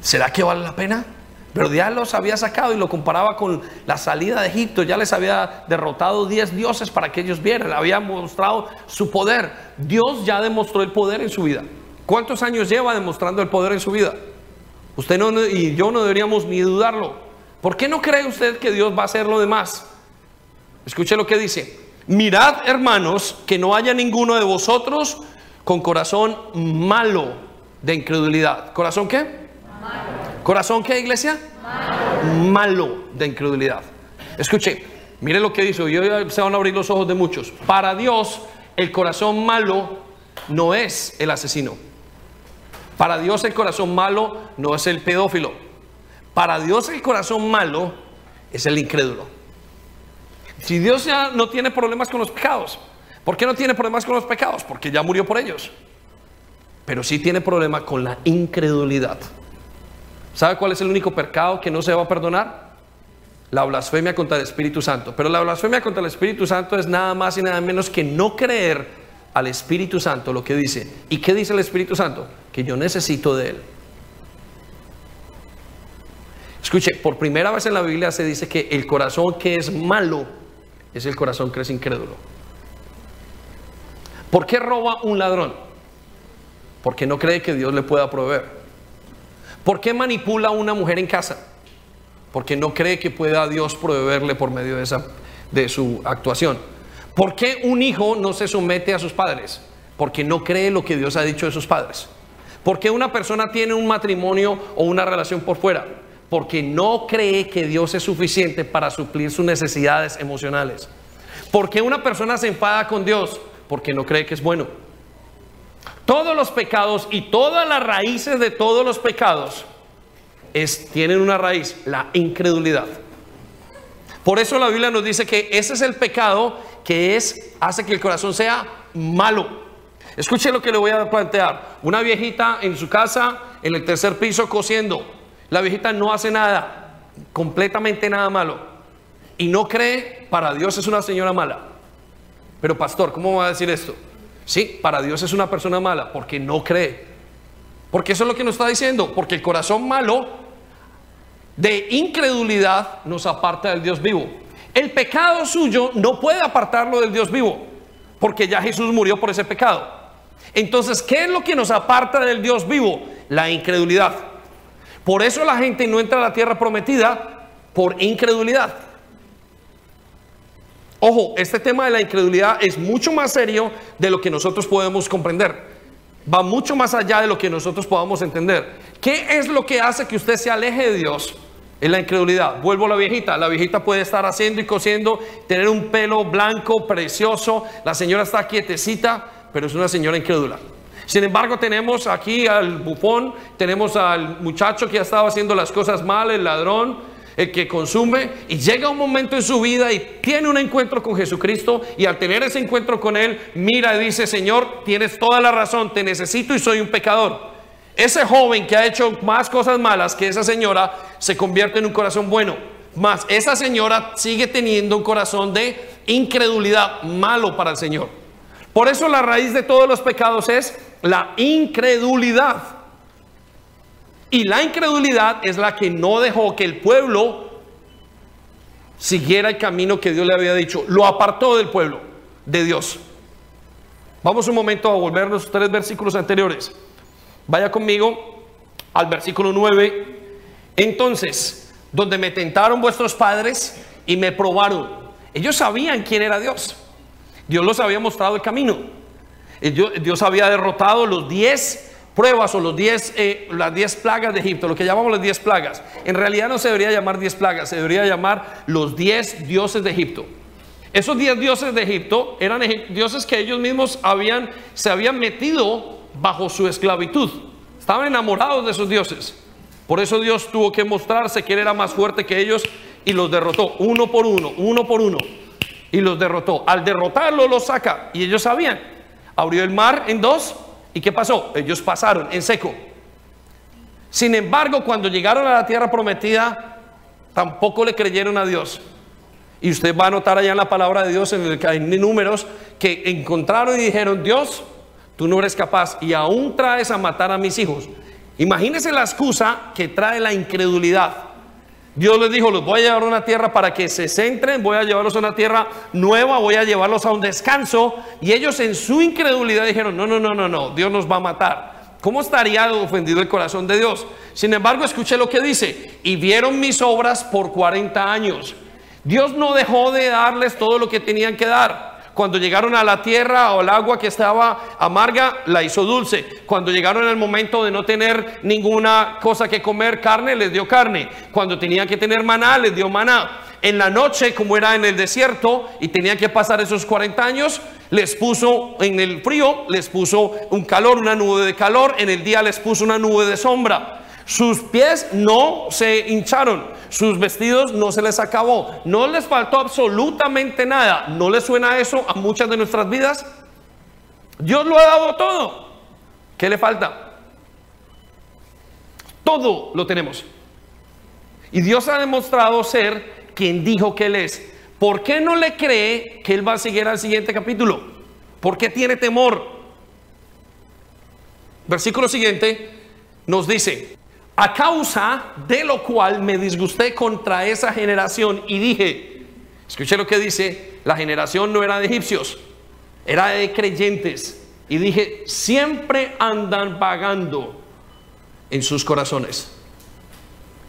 ¿Será que vale la pena? Pero ya los había sacado y lo comparaba con la salida de Egipto. Ya les había derrotado 10 dioses para que ellos vieran. Había mostrado su poder. Dios ya demostró el poder en su vida. ¿Cuántos años lleva demostrando el poder en su vida? Usted no, y yo no deberíamos ni dudarlo. ¿Por qué no cree usted que Dios va a hacer lo demás? Escuche lo que dice. Mirad, hermanos, que no haya ninguno de vosotros con corazón malo de incredulidad. ¿Corazón qué? ¿Corazón qué, iglesia? Malo. de incredulidad. Escuche, mire lo que dice, y hoy se van a abrir los ojos de muchos. Para Dios, el corazón malo no es el asesino. Para Dios el corazón malo no es el pedófilo. Para Dios el corazón malo es el incrédulo. Si Dios ya no tiene problemas con los pecados, ¿por qué no tiene problemas con los pecados? Porque ya murió por ellos. Pero sí tiene problema con la incredulidad. ¿Sabe cuál es el único pecado que no se va a perdonar? La blasfemia contra el Espíritu Santo. Pero la blasfemia contra el Espíritu Santo es nada más y nada menos que no creer al Espíritu Santo lo que dice. ¿Y qué dice el Espíritu Santo? Que yo necesito de Él. Escuche, por primera vez en la Biblia se dice que el corazón que es malo es el corazón que es incrédulo. ¿Por qué roba un ladrón? Porque no cree que Dios le pueda proveer. ¿Por qué manipula a una mujer en casa? Porque no cree que pueda Dios proveerle por medio de, esa, de su actuación. ¿Por qué un hijo no se somete a sus padres? Porque no cree lo que Dios ha dicho de sus padres. ¿Por qué una persona tiene un matrimonio o una relación por fuera? Porque no cree que Dios es suficiente para suplir sus necesidades emocionales. ¿Por qué una persona se enfada con Dios? Porque no cree que es bueno. Todos los pecados y todas las raíces de todos los pecados es, tienen una raíz, la incredulidad. Por eso la Biblia nos dice que ese es el pecado que es, hace que el corazón sea malo. Escuche lo que le voy a plantear. Una viejita en su casa, en el tercer piso, cosiendo. La viejita no hace nada, completamente nada malo. Y no cree, para Dios es una señora mala. Pero pastor, ¿cómo va a decir esto? Sí, para Dios es una persona mala porque no cree. Porque eso es lo que nos está diciendo. Porque el corazón malo de incredulidad nos aparta del Dios vivo. El pecado suyo no puede apartarlo del Dios vivo. Porque ya Jesús murió por ese pecado. Entonces, ¿qué es lo que nos aparta del Dios vivo? La incredulidad. Por eso la gente no entra a la tierra prometida por incredulidad. Ojo, este tema de la incredulidad es mucho más serio de lo que nosotros podemos comprender. Va mucho más allá de lo que nosotros podamos entender. ¿Qué es lo que hace que usted se aleje de Dios? Es la incredulidad. Vuelvo a la viejita. La viejita puede estar haciendo y cosiendo, tener un pelo blanco, precioso. La señora está quietecita, pero es una señora incrédula. Sin embargo, tenemos aquí al bufón, tenemos al muchacho que ha estado haciendo las cosas mal, el ladrón, el que consume y llega un momento en su vida y tiene un encuentro con Jesucristo y al tener ese encuentro con Él, mira y dice, Señor, tienes toda la razón, te necesito y soy un pecador. Ese joven que ha hecho más cosas malas que esa señora se convierte en un corazón bueno. Más esa señora sigue teniendo un corazón de incredulidad malo para el Señor. Por eso la raíz de todos los pecados es la incredulidad. Y la incredulidad es la que no dejó que el pueblo siguiera el camino que Dios le había dicho. Lo apartó del pueblo, de Dios. Vamos un momento a volvernos tres versículos anteriores. Vaya conmigo al versículo 9. Entonces, donde me tentaron vuestros padres y me probaron. Ellos sabían quién era Dios. Dios los había mostrado el camino. Dios había derrotado los diez pruebas o los diez, eh, las 10 plagas de Egipto, lo que llamamos las 10 plagas. En realidad no se debería llamar 10 plagas, se debería llamar los 10 dioses de Egipto. Esos 10 dioses de Egipto eran dioses que ellos mismos habían, se habían metido bajo su esclavitud. Estaban enamorados de esos dioses. Por eso Dios tuvo que mostrarse que era más fuerte que ellos y los derrotó uno por uno, uno por uno. Y los derrotó. Al derrotarlo los saca. Y ellos sabían. abrió el mar en dos. ¿Y qué pasó? Ellos pasaron en seco. Sin embargo, cuando llegaron a la tierra prometida, tampoco le creyeron a Dios. Y usted va a notar allá en la palabra de Dios, en, el, en números, que encontraron y dijeron, Dios, tú no eres capaz y aún traes a matar a mis hijos. Imagínese la excusa que trae la incredulidad. Dios les dijo, los voy a llevar a una tierra para que se centren, voy a llevarlos a una tierra nueva, voy a llevarlos a un descanso. Y ellos en su incredulidad dijeron, no, no, no, no, no, Dios nos va a matar. ¿Cómo estaría ofendido el corazón de Dios? Sin embargo, escuche lo que dice, y vieron mis obras por 40 años. Dios no dejó de darles todo lo que tenían que dar. Cuando llegaron a la tierra o el agua que estaba amarga, la hizo dulce. Cuando llegaron el momento de no tener ninguna cosa que comer, carne, les dio carne. Cuando tenían que tener maná, les dio maná. En la noche, como era en el desierto y tenían que pasar esos 40 años, les puso en el frío, les puso un calor, una nube de calor. En el día les puso una nube de sombra. Sus pies no se hincharon, sus vestidos no se les acabó, no les faltó absolutamente nada. ¿No les suena eso a muchas de nuestras vidas? Dios lo ha dado todo. ¿Qué le falta? Todo lo tenemos. Y Dios ha demostrado ser quien dijo que Él es. ¿Por qué no le cree que Él va a seguir al siguiente capítulo? ¿Por qué tiene temor? Versículo siguiente nos dice, a causa de lo cual me disgusté contra esa generación y dije, escuché lo que dice, la generación no era de egipcios, era de creyentes. Y dije, siempre andan vagando en sus corazones.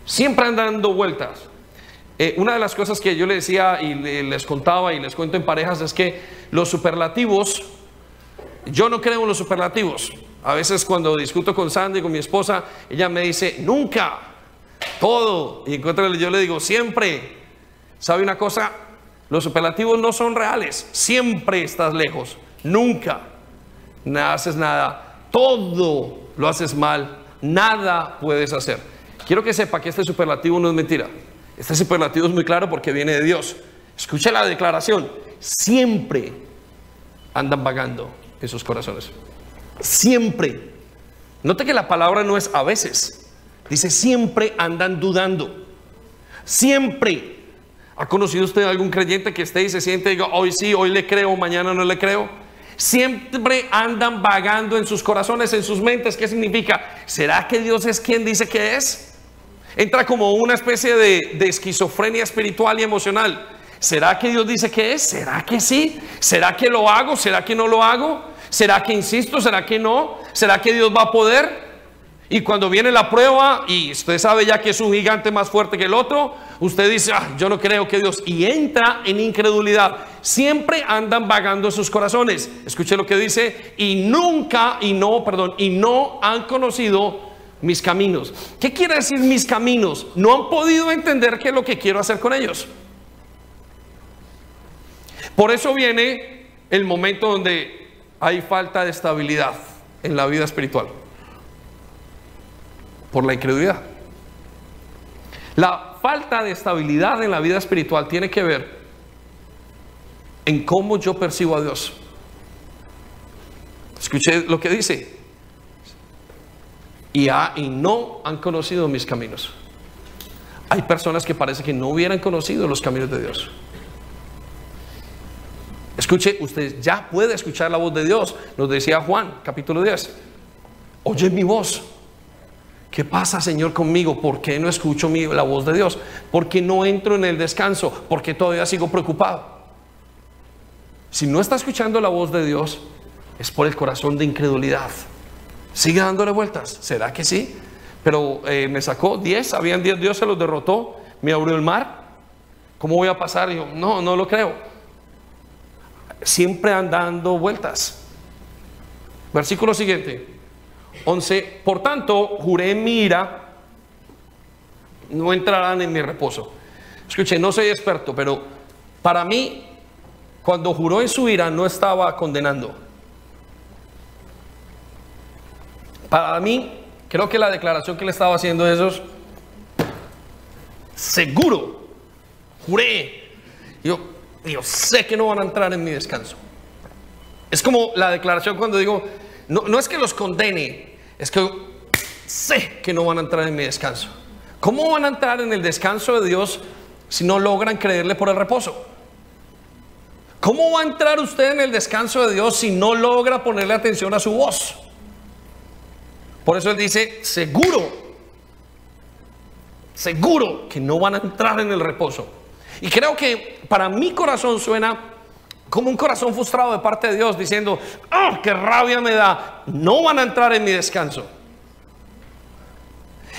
Siempre andan dando vueltas. Eh, una de las cosas que yo le decía y les contaba y les cuento en parejas es que los superlativos, yo no creo en los superlativos. A veces cuando discuto con Sandy, con mi esposa, ella me dice, nunca, todo. Y encuentro, yo le digo, siempre. ¿Sabe una cosa? Los superlativos no son reales. Siempre estás lejos. Nunca. No haces nada. Todo lo haces mal. Nada puedes hacer. Quiero que sepa que este superlativo no es mentira. Este superlativo es muy claro porque viene de Dios. Escuche la declaración. Siempre andan vagando en sus corazones. Siempre. Note que la palabra no es a veces. Dice siempre andan dudando. Siempre. ¿Ha conocido usted algún creyente que esté y se siente y diga, hoy sí, hoy le creo, mañana no le creo? Siempre andan vagando en sus corazones, en sus mentes. ¿Qué significa? ¿Será que Dios es quien dice que es? Entra como una especie de, de esquizofrenia espiritual y emocional. ¿Será que Dios dice que es? ¿Será que sí? ¿Será que lo hago? ¿Será que no lo hago? ¿Será que insisto? ¿Será que no? ¿Será que Dios va a poder? Y cuando viene la prueba y usted sabe ya que es un gigante más fuerte que el otro, usted dice, ah, yo no creo que Dios, y entra en incredulidad. Siempre andan vagando sus corazones. Escuche lo que dice, y nunca, y no, perdón, y no han conocido mis caminos. ¿Qué quiere decir mis caminos? No han podido entender qué es lo que quiero hacer con ellos. Por eso viene el momento donde hay falta de estabilidad en la vida espiritual por la incredulidad. La falta de estabilidad en la vida espiritual tiene que ver en cómo yo percibo a Dios. Escuché lo que dice. Y, y no han conocido mis caminos. Hay personas que parece que no hubieran conocido los caminos de Dios. Escuche, usted ya puede escuchar la voz de Dios. Nos decía Juan, capítulo 10. Oye mi voz. ¿Qué pasa, Señor, conmigo? ¿Por qué no escucho la voz de Dios? ¿Por qué no entro en el descanso? ¿Por qué todavía sigo preocupado? Si no está escuchando la voz de Dios, es por el corazón de incredulidad. Sigue dándole vueltas. ¿Será que sí? Pero eh, me sacó 10, habían 10, Dios se los derrotó, me abrió el mar. ¿Cómo voy a pasar? yo, no, no lo creo siempre andando vueltas. Versículo siguiente, 11. Por tanto, juré en mi ira, no entrarán en mi reposo. Escuche, no soy experto, pero para mí, cuando juró en su ira, no estaba condenando. Para mí, creo que la declaración que le estaba haciendo es seguro, juré. Yo, yo sé que no van a entrar en mi descanso. Es como la declaración cuando digo, no, no es que los condene, es que sé que no van a entrar en mi descanso. ¿Cómo van a entrar en el descanso de Dios si no logran creerle por el reposo? ¿Cómo va a entrar usted en el descanso de Dios si no logra ponerle atención a su voz? Por eso él dice, seguro, seguro que no van a entrar en el reposo. Y creo que para mi corazón suena como un corazón frustrado de parte de Dios diciendo, ¡ah, qué rabia me da! No van a entrar en mi descanso.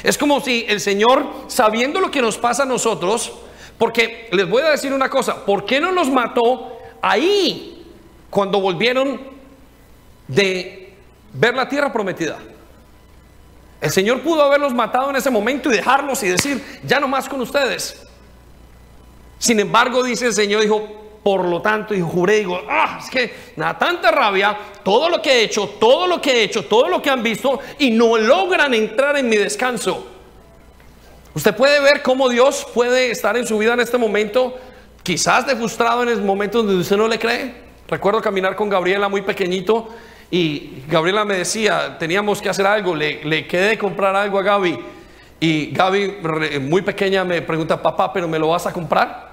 Es como si el Señor, sabiendo lo que nos pasa a nosotros, porque les voy a decir una cosa, ¿por qué no nos mató ahí cuando volvieron de ver la tierra prometida. El Señor pudo haberlos matado en ese momento y dejarlos y decir, ya no más con ustedes. Sin embargo, dice el Señor, dijo, por lo tanto, y juré, digo, ah, es que me da tanta rabia todo lo que he hecho, todo lo que he hecho, todo lo que han visto y no logran entrar en mi descanso. Usted puede ver cómo Dios puede estar en su vida en este momento Quizás de frustrado en el momento donde usted no le cree. Recuerdo caminar con Gabriela muy pequeñito y Gabriela me decía, teníamos que hacer algo, le, le quedé de comprar algo a Gaby. Y Gaby, muy pequeña, me pregunta, papá, ¿pero me lo vas a comprar?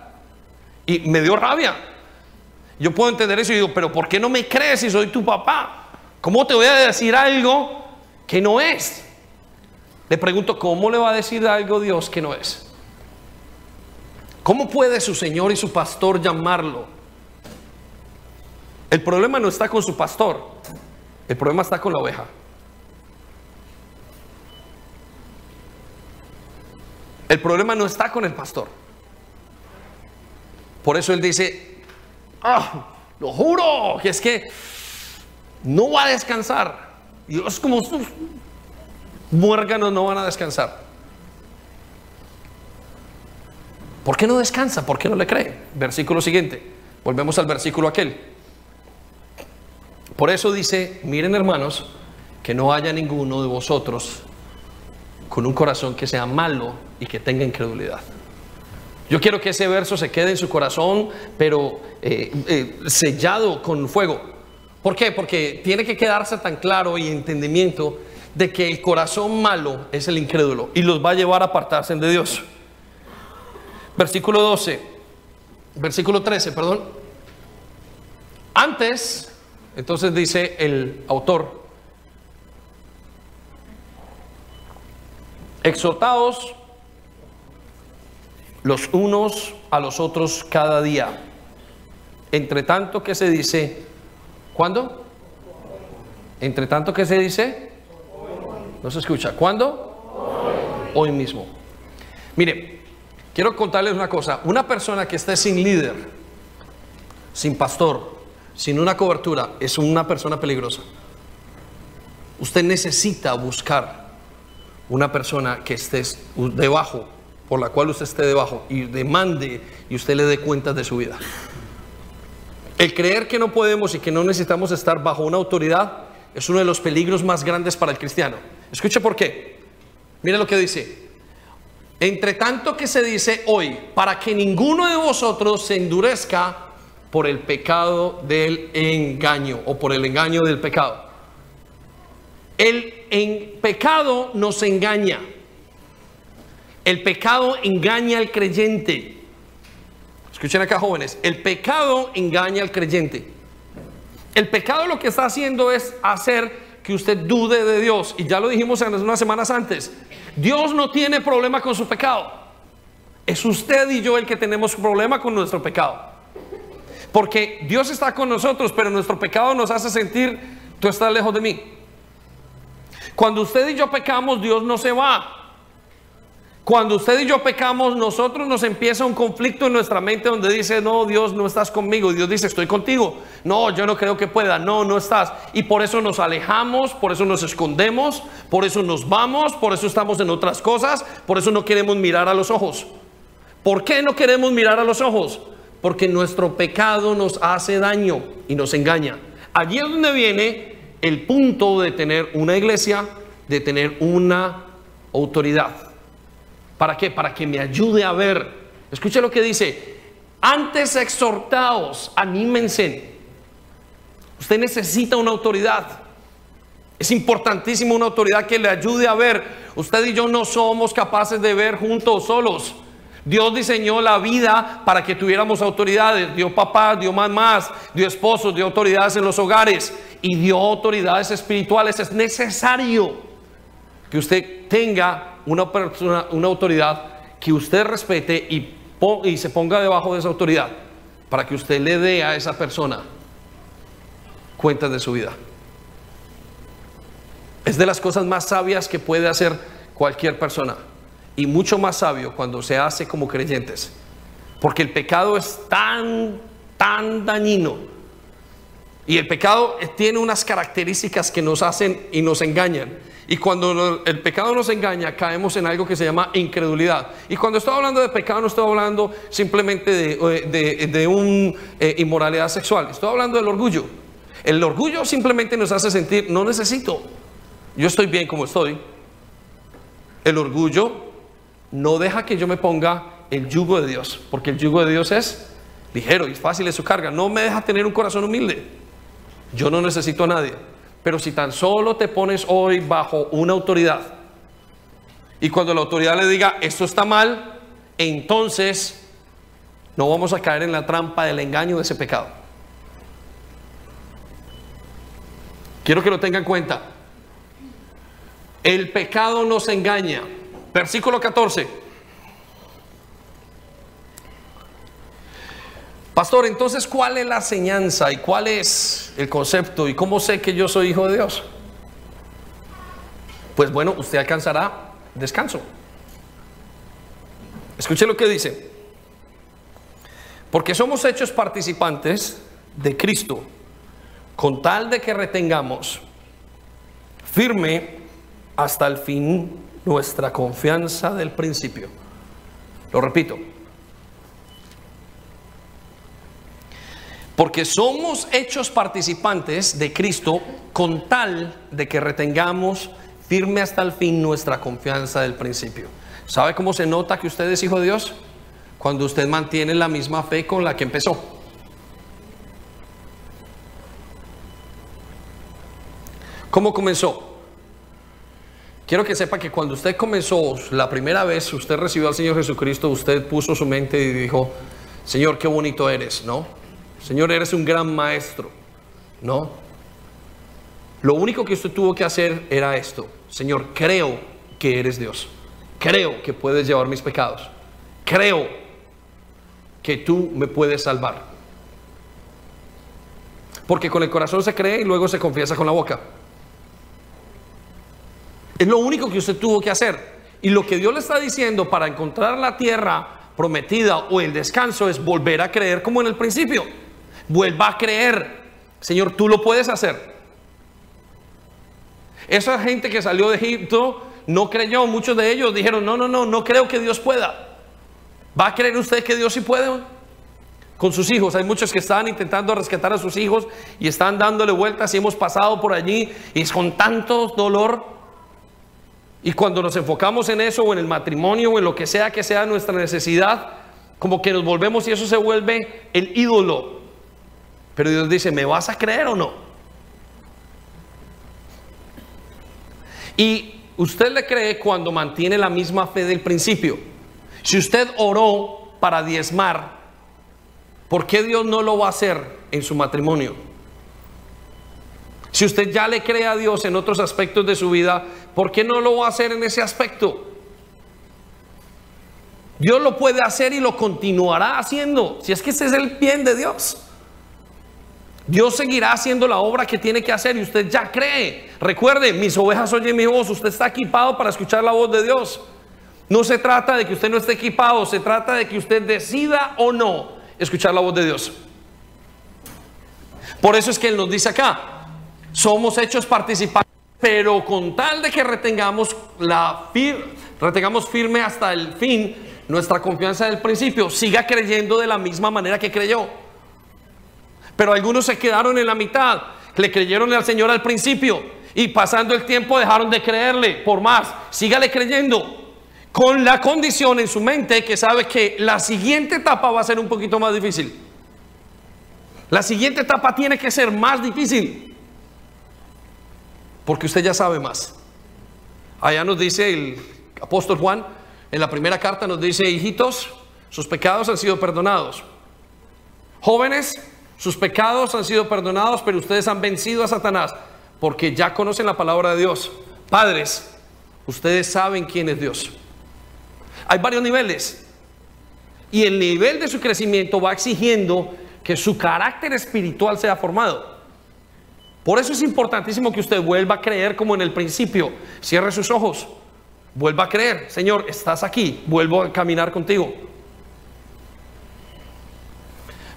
Y me dio rabia. Yo puedo entender eso y digo, pero ¿por qué no me crees si soy tu papá? ¿Cómo te voy a decir algo que no es? Le pregunto, ¿cómo le va a decir algo Dios que no es? ¿Cómo puede su Señor y su pastor llamarlo? El problema no está con su pastor, el problema está con la oveja. El problema no está con el pastor. Por eso él dice, ah, lo juro, que es que no va a descansar. Dios como sus muérganos no van a descansar. ¿Por qué no descansa? ¿Por qué no le cree? Versículo siguiente. Volvemos al versículo aquel. Por eso dice, miren hermanos, que no haya ninguno de vosotros con un corazón que sea malo y que tenga incredulidad. Yo quiero que ese verso se quede en su corazón, pero eh, eh, sellado con fuego. ¿Por qué? Porque tiene que quedarse tan claro y entendimiento de que el corazón malo es el incrédulo y los va a llevar a apartarse de Dios. Versículo 12, versículo 13, perdón. Antes, entonces dice el autor, exhortaos los unos a los otros cada día. Entre tanto que se dice, ¿cuándo? Entre tanto que se dice, no se escucha, ¿cuándo? Hoy mismo. Mire, Quiero contarles una cosa, una persona que esté sin líder, sin pastor, sin una cobertura, es una persona peligrosa. Usted necesita buscar una persona que esté debajo, por la cual usted esté debajo y demande y usted le dé cuentas de su vida. El creer que no podemos y que no necesitamos estar bajo una autoridad es uno de los peligros más grandes para el cristiano. Escuche por qué. Mire lo que dice. Entre tanto que se dice hoy, para que ninguno de vosotros se endurezca por el pecado del engaño o por el engaño del pecado. El pecado nos engaña. El pecado engaña al creyente. Escuchen acá jóvenes, el pecado engaña al creyente. El pecado lo que está haciendo es hacer que usted dude de Dios. Y ya lo dijimos en unas semanas antes. Dios no tiene problema con su pecado. Es usted y yo el que tenemos problema con nuestro pecado. Porque Dios está con nosotros, pero nuestro pecado nos hace sentir, tú estás lejos de mí. Cuando usted y yo pecamos, Dios no se va. Cuando usted y yo pecamos, nosotros nos empieza un conflicto en nuestra mente donde dice, no, Dios, no estás conmigo. Dios dice, estoy contigo. No, yo no creo que pueda. No, no estás. Y por eso nos alejamos, por eso nos escondemos, por eso nos vamos, por eso estamos en otras cosas, por eso no queremos mirar a los ojos. ¿Por qué no queremos mirar a los ojos? Porque nuestro pecado nos hace daño y nos engaña. Allí es donde viene el punto de tener una iglesia, de tener una autoridad. ¿Para qué? Para que me ayude a ver. Escuche lo que dice. Antes exhortaos, anímense. Usted necesita una autoridad. Es importantísimo una autoridad que le ayude a ver. Usted y yo no somos capaces de ver juntos solos. Dios diseñó la vida para que tuviéramos autoridades. Dio papá, dio mamás, dio esposos, dio autoridades en los hogares y dio autoridades espirituales. Es necesario que usted tenga una, persona, una autoridad que usted respete y, y se ponga debajo de esa autoridad para que usted le dé a esa persona cuentas de su vida. Es de las cosas más sabias que puede hacer cualquier persona. Y mucho más sabio cuando se hace como creyentes. Porque el pecado es tan, tan dañino. Y el pecado tiene unas características que nos hacen y nos engañan. Y cuando el pecado nos engaña, caemos en algo que se llama incredulidad. Y cuando estoy hablando de pecado, no estoy hablando simplemente de, de, una eh, inmoralidad sexual. Estoy hablando del orgullo. El orgullo simplemente nos hace sentir, no necesito, yo estoy bien como estoy. El orgullo no deja que yo me ponga el yugo de Dios, porque el yugo de Dios es ligero y fácil de su carga. No me deja tener un corazón humilde. Yo no necesito a nadie. Pero si tan solo te pones hoy bajo una autoridad y cuando la autoridad le diga esto está mal, entonces no vamos a caer en la trampa del engaño de ese pecado. Quiero que lo tengan en cuenta. El pecado nos engaña. Versículo 14. Pastor, entonces, ¿cuál es la enseñanza y cuál es el concepto y cómo sé que yo soy hijo de Dios? Pues bueno, usted alcanzará descanso. Escuche lo que dice. Porque somos hechos participantes de Cristo con tal de que retengamos firme hasta el fin nuestra confianza del principio. Lo repito. Porque somos hechos participantes de Cristo con tal de que retengamos firme hasta el fin nuestra confianza del principio. ¿Sabe cómo se nota que usted es hijo de Dios? Cuando usted mantiene la misma fe con la que empezó. ¿Cómo comenzó? Quiero que sepa que cuando usted comenzó la primera vez, usted recibió al Señor Jesucristo, usted puso su mente y dijo, Señor, qué bonito eres, ¿no? Señor, eres un gran maestro, ¿no? Lo único que usted tuvo que hacer era esto, Señor, creo que eres Dios, creo que puedes llevar mis pecados, creo que tú me puedes salvar. Porque con el corazón se cree y luego se confiesa con la boca. Es lo único que usted tuvo que hacer. Y lo que Dios le está diciendo para encontrar la tierra prometida o el descanso es volver a creer como en el principio. Vuelva a creer. Señor, tú lo puedes hacer. Esa gente que salió de Egipto no creyó. Muchos de ellos dijeron, no, no, no, no creo que Dios pueda. ¿Va a creer usted que Dios sí puede? Con sus hijos. Hay muchos que están intentando rescatar a sus hijos y están dándole vueltas y hemos pasado por allí y es con tanto dolor y cuando nos enfocamos en eso o en el matrimonio o en lo que sea que sea nuestra necesidad, como que nos volvemos y eso se vuelve el ídolo. Pero Dios dice, ¿me vas a creer o no? Y usted le cree cuando mantiene la misma fe del principio. Si usted oró para diezmar, ¿por qué Dios no lo va a hacer en su matrimonio? Si usted ya le cree a Dios en otros aspectos de su vida, ¿por qué no lo va a hacer en ese aspecto? Dios lo puede hacer y lo continuará haciendo, si es que ese es el bien de Dios. Dios seguirá haciendo la obra que tiene que hacer y usted ya cree. Recuerde, mis ovejas oyen mi voz, usted está equipado para escuchar la voz de Dios. No se trata de que usted no esté equipado, se trata de que usted decida o no escuchar la voz de Dios. Por eso es que Él nos dice acá, somos hechos participantes, pero con tal de que retengamos, la retengamos firme hasta el fin nuestra confianza del principio, siga creyendo de la misma manera que creyó. Pero algunos se quedaron en la mitad, le creyeron al Señor al principio y pasando el tiempo dejaron de creerle por más. Sígale creyendo con la condición en su mente que sabe que la siguiente etapa va a ser un poquito más difícil. La siguiente etapa tiene que ser más difícil. Porque usted ya sabe más. Allá nos dice el apóstol Juan, en la primera carta nos dice, hijitos, sus pecados han sido perdonados. Jóvenes, sus pecados han sido perdonados, pero ustedes han vencido a Satanás porque ya conocen la palabra de Dios. Padres, ustedes saben quién es Dios. Hay varios niveles. Y el nivel de su crecimiento va exigiendo que su carácter espiritual sea formado. Por eso es importantísimo que usted vuelva a creer como en el principio. Cierre sus ojos. Vuelva a creer. Señor, estás aquí. Vuelvo a caminar contigo.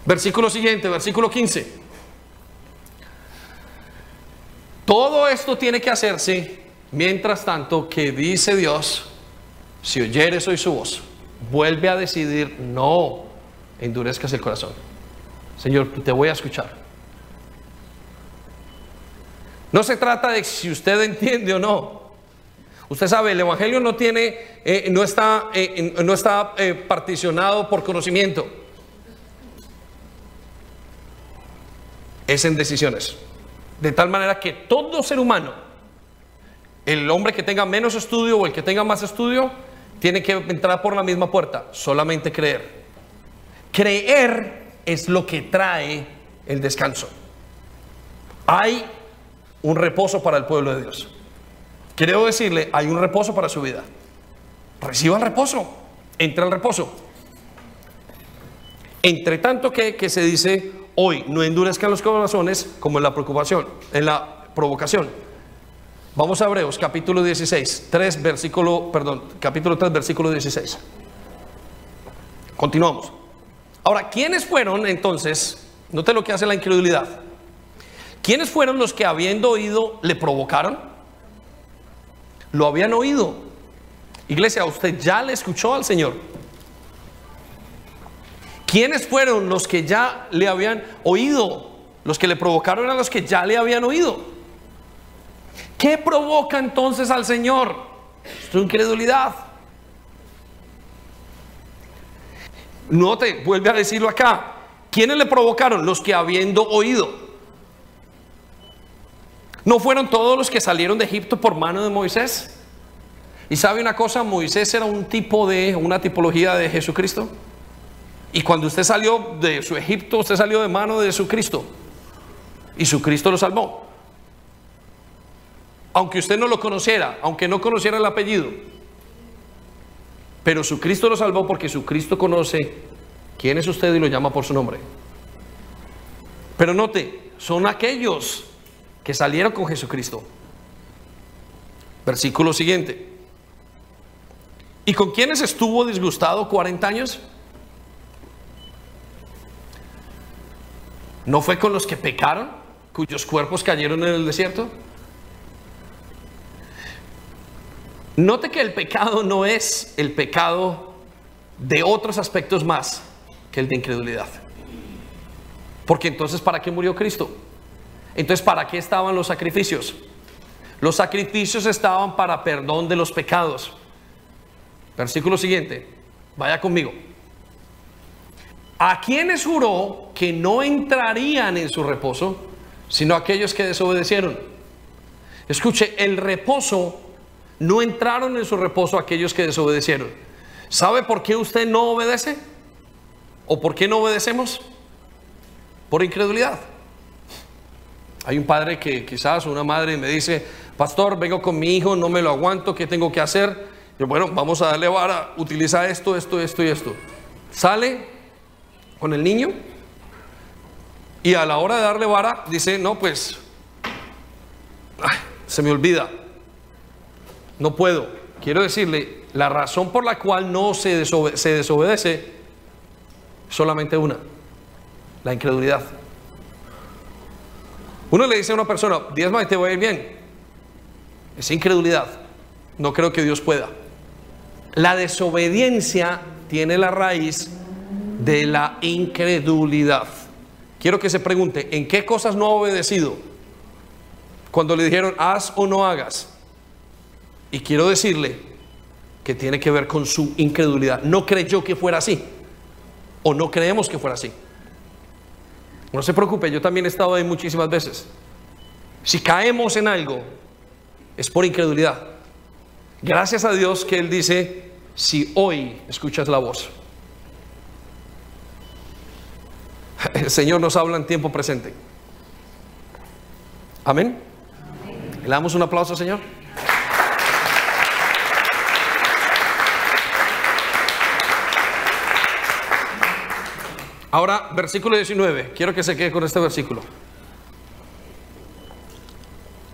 Versículo siguiente, versículo 15. Todo esto tiene que hacerse mientras tanto que dice Dios, si oyeres hoy su voz, vuelve a decidir, no endurezcas el corazón. Señor, te voy a escuchar. No se trata de si usted entiende o no. Usted sabe, el Evangelio no tiene, eh, no está, eh, no está eh, particionado por conocimiento. Es en decisiones. De tal manera que todo ser humano, el hombre que tenga menos estudio o el que tenga más estudio, tiene que entrar por la misma puerta, solamente creer. Creer es lo que trae el descanso. Hay un reposo para el pueblo de Dios. Quiero decirle, hay un reposo para su vida. Reciba el reposo, entra al reposo. Entre tanto que, que se dice hoy, no endurezcan los corazones como en la preocupación, en la provocación. Vamos a Hebreos capítulo 16, 3 versículo, perdón, capítulo 3 versículo 16. Continuamos. Ahora, ¿quiénes fueron entonces? Note lo que hace la incredulidad. ¿Quiénes fueron los que habiendo oído le provocaron? Lo habían oído. Iglesia, usted ya le escuchó al Señor. ¿Quiénes fueron los que ya le habían oído? Los que le provocaron a los que ya le habían oído. ¿Qué provoca entonces al Señor? Su incredulidad. Note, vuelve a decirlo acá. ¿Quiénes le provocaron? Los que habiendo oído. ¿No fueron todos los que salieron de Egipto por mano de Moisés? Y sabe una cosa, Moisés era un tipo de, una tipología de Jesucristo. Y cuando usted salió de su Egipto, usted salió de mano de Jesucristo. Y su Cristo lo salvó. Aunque usted no lo conociera, aunque no conociera el apellido. Pero su Cristo lo salvó porque su Cristo conoce quién es usted y lo llama por su nombre. Pero note, son aquellos que salieron con Jesucristo. Versículo siguiente. ¿Y con quiénes estuvo disgustado 40 años? ¿No fue con los que pecaron, cuyos cuerpos cayeron en el desierto? Note que el pecado no es el pecado de otros aspectos más que el de incredulidad. Porque entonces, ¿para qué murió Cristo? Entonces, ¿para qué estaban los sacrificios? Los sacrificios estaban para perdón de los pecados. Versículo siguiente, vaya conmigo. ¿A quienes juró que no entrarían en su reposo, sino aquellos que desobedecieron? Escuche, el reposo, no entraron en su reposo aquellos que desobedecieron. ¿Sabe por qué usted no obedece? ¿O por qué no obedecemos? Por incredulidad. Hay un padre que quizás, una madre me dice, pastor, vengo con mi hijo, no me lo aguanto, ¿qué tengo que hacer? Yo, bueno, vamos a darle vara, utiliza esto, esto, esto y esto. Sale con el niño y a la hora de darle vara dice, no, pues, se me olvida, no puedo. Quiero decirle, la razón por la cual no se, se desobedece, solamente una, la incredulidad. Uno le dice a una persona, diezma y te va a ir bien. Es incredulidad. No creo que Dios pueda. La desobediencia tiene la raíz de la incredulidad. Quiero que se pregunte, ¿en qué cosas no ha obedecido? Cuando le dijeron, haz o no hagas. Y quiero decirle que tiene que ver con su incredulidad. No creyó que fuera así. O no creemos que fuera así. No se preocupe, yo también he estado ahí muchísimas veces. Si caemos en algo, es por incredulidad. Gracias a Dios que Él dice, si hoy escuchas la voz. [laughs] El Señor nos habla en tiempo presente. Amén. Le damos un aplauso, Señor. Ahora, versículo 19. Quiero que se quede con este versículo.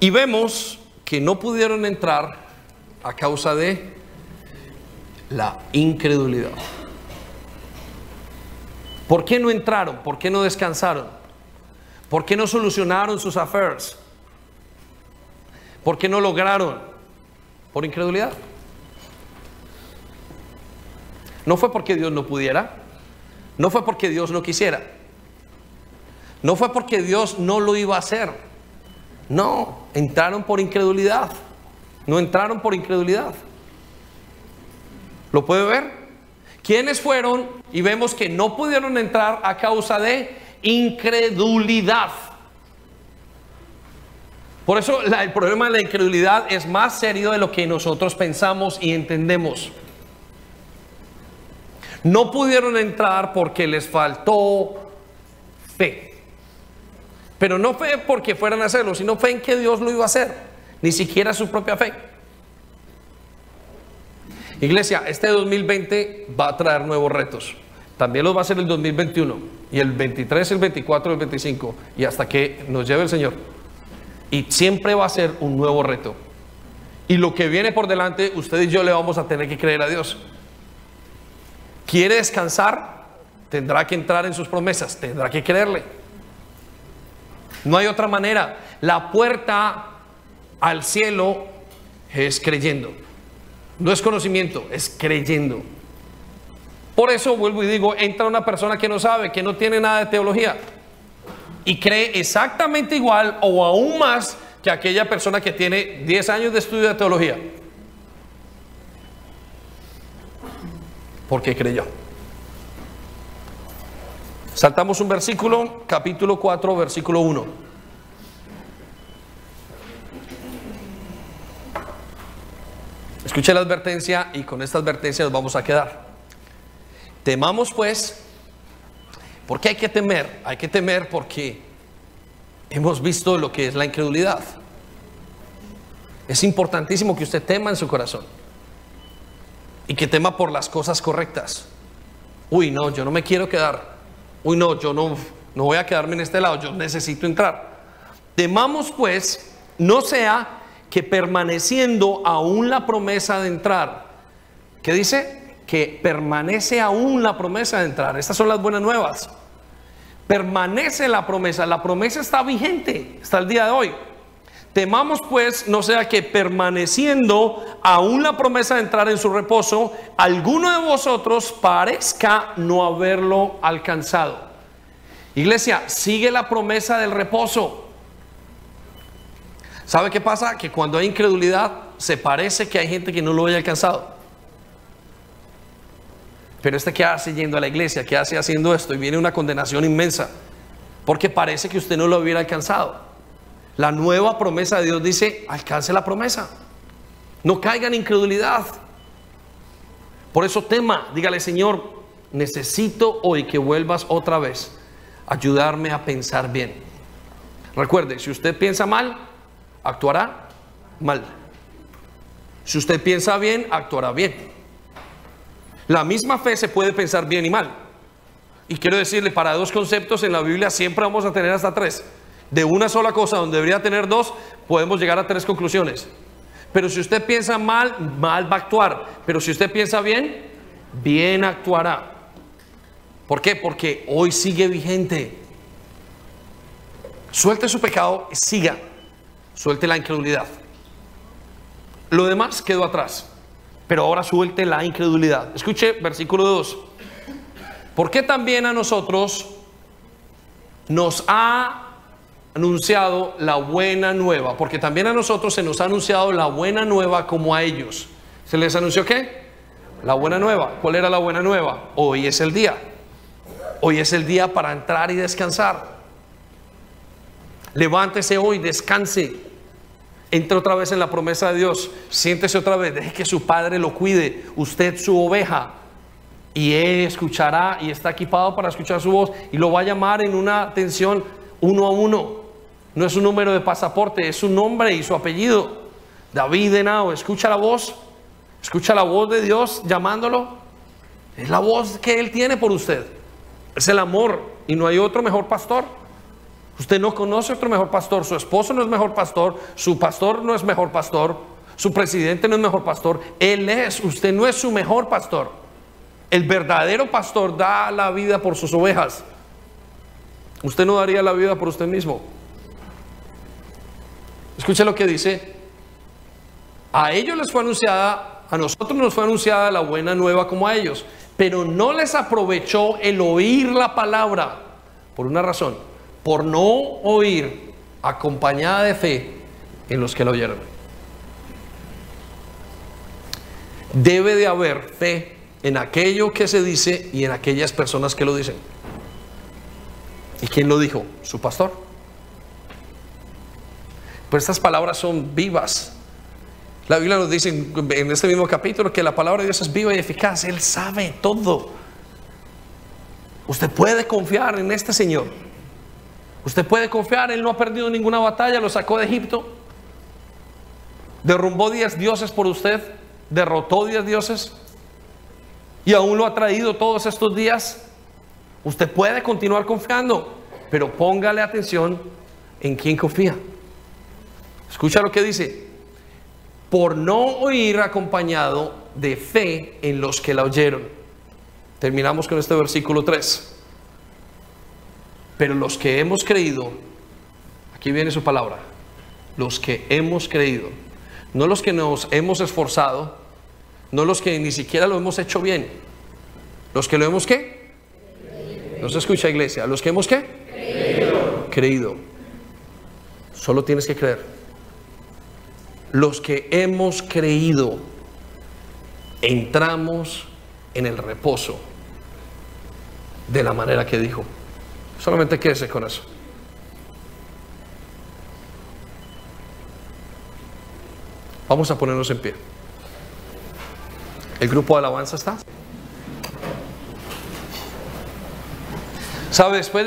Y vemos que no pudieron entrar a causa de la incredulidad. ¿Por qué no entraron? ¿Por qué no descansaron? ¿Por qué no solucionaron sus affairs? ¿Por qué no lograron? Por incredulidad. No fue porque Dios no pudiera. No fue porque Dios no quisiera. No fue porque Dios no lo iba a hacer. No, entraron por incredulidad. No entraron por incredulidad. ¿Lo puede ver? ¿Quiénes fueron? Y vemos que no pudieron entrar a causa de incredulidad. Por eso el problema de la incredulidad es más serio de lo que nosotros pensamos y entendemos. No pudieron entrar porque les faltó fe. Pero no fue porque fueran a hacerlo, sino fe en que Dios lo iba a hacer ni siquiera su propia fe. Iglesia, este 2020 va a traer nuevos retos. También los va a ser el 2021 y el 23, el 24, el 25 y hasta que nos lleve el Señor. Y siempre va a ser un nuevo reto. Y lo que viene por delante, usted y yo le vamos a tener que creer a Dios. ¿Quiere descansar? Tendrá que entrar en sus promesas, tendrá que creerle. No hay otra manera. La puerta al cielo es creyendo. No es conocimiento, es creyendo. Por eso vuelvo y digo, entra una persona que no sabe, que no tiene nada de teología y cree exactamente igual o aún más que aquella persona que tiene 10 años de estudio de teología. Porque creyó. Saltamos un versículo, capítulo 4, versículo 1. Escuche la advertencia y con esta advertencia nos vamos a quedar. Temamos pues, ¿por qué hay que temer? Hay que temer porque hemos visto lo que es la incredulidad. Es importantísimo que usted tema en su corazón y que tema por las cosas correctas. Uy, no, yo no me quiero quedar. Uy, no, yo no, no voy a quedarme en este lado, yo necesito entrar. Temamos pues, no sea que permaneciendo aún la promesa de entrar, ¿qué dice? Que permanece aún la promesa de entrar. Estas son las buenas nuevas. Permanece la promesa, la promesa está vigente hasta el día de hoy. Temamos pues, no sea que permaneciendo aún la promesa de entrar en su reposo, alguno de vosotros parezca no haberlo alcanzado. Iglesia, sigue la promesa del reposo. ¿Sabe qué pasa? Que cuando hay incredulidad se parece que hay gente que no lo haya alcanzado. Pero este que hace yendo a la iglesia, que hace haciendo esto y viene una condenación inmensa, porque parece que usted no lo hubiera alcanzado. La nueva promesa de Dios dice, alcance la promesa. No caiga en incredulidad. Por eso tema, dígale Señor, necesito hoy que vuelvas otra vez, ayudarme a pensar bien. Recuerde, si usted piensa mal, actuará mal. Si usted piensa bien, actuará bien. La misma fe se puede pensar bien y mal. Y quiero decirle, para dos conceptos en la Biblia siempre vamos a tener hasta tres. De una sola cosa, donde debería tener dos, podemos llegar a tres conclusiones. Pero si usted piensa mal, mal va a actuar. Pero si usted piensa bien, bien actuará. ¿Por qué? Porque hoy sigue vigente. Suelte su pecado y siga suelte la incredulidad. Lo demás quedó atrás, pero ahora suelte la incredulidad. Escuche versículo 2. ¿Por qué también a nosotros nos ha anunciado la buena nueva? Porque también a nosotros se nos ha anunciado la buena nueva como a ellos. ¿Se les anunció qué? La buena nueva. ¿Cuál era la buena nueva? Hoy es el día. Hoy es el día para entrar y descansar. Levántese hoy, descanse. Entre otra vez en la promesa de Dios. Siéntese otra vez. Deje que su padre lo cuide. Usted su oveja. Y él escuchará y está equipado para escuchar su voz. Y lo va a llamar en una atención uno a uno. No es un número de pasaporte, es su nombre y su apellido. David de Nao, escucha la voz. Escucha la voz de Dios llamándolo. Es la voz que Él tiene por usted. Es el amor y no hay otro mejor pastor. Usted no conoce otro mejor pastor. Su esposo no es mejor pastor. Su pastor no es mejor pastor. Su presidente no es mejor pastor. Él es. Usted no es su mejor pastor. El verdadero pastor da la vida por sus ovejas. Usted no daría la vida por usted mismo. Escuche lo que dice. A ellos les fue anunciada, a nosotros nos fue anunciada la buena nueva como a ellos, pero no les aprovechó el oír la palabra por una razón, por no oír acompañada de fe en los que la oyeron. Debe de haber fe en aquello que se dice y en aquellas personas que lo dicen. ¿Y quién lo dijo? Su pastor. Pero estas palabras son vivas. La Biblia nos dice en este mismo capítulo que la palabra de Dios es viva y eficaz. Él sabe todo. Usted puede confiar en este Señor. Usted puede confiar, Él no ha perdido ninguna batalla, lo sacó de Egipto. Derrumbó 10 dioses por usted, derrotó 10 dioses y aún lo ha traído todos estos días. Usted puede continuar confiando, pero póngale atención en quién confía. Escucha lo que dice. Por no oír acompañado de fe en los que la oyeron. Terminamos con este versículo 3. Pero los que hemos creído, aquí viene su palabra, los que hemos creído, no los que nos hemos esforzado, no los que ni siquiera lo hemos hecho bien, los que lo hemos qué? No se escucha iglesia, los que hemos qué? Creído. Creído. Solo tienes que creer. Los que hemos creído, entramos en el reposo de la manera que dijo. Solamente quédese con eso. Vamos a ponernos en pie. ¿El grupo de alabanza está? ¿Sabe? Después de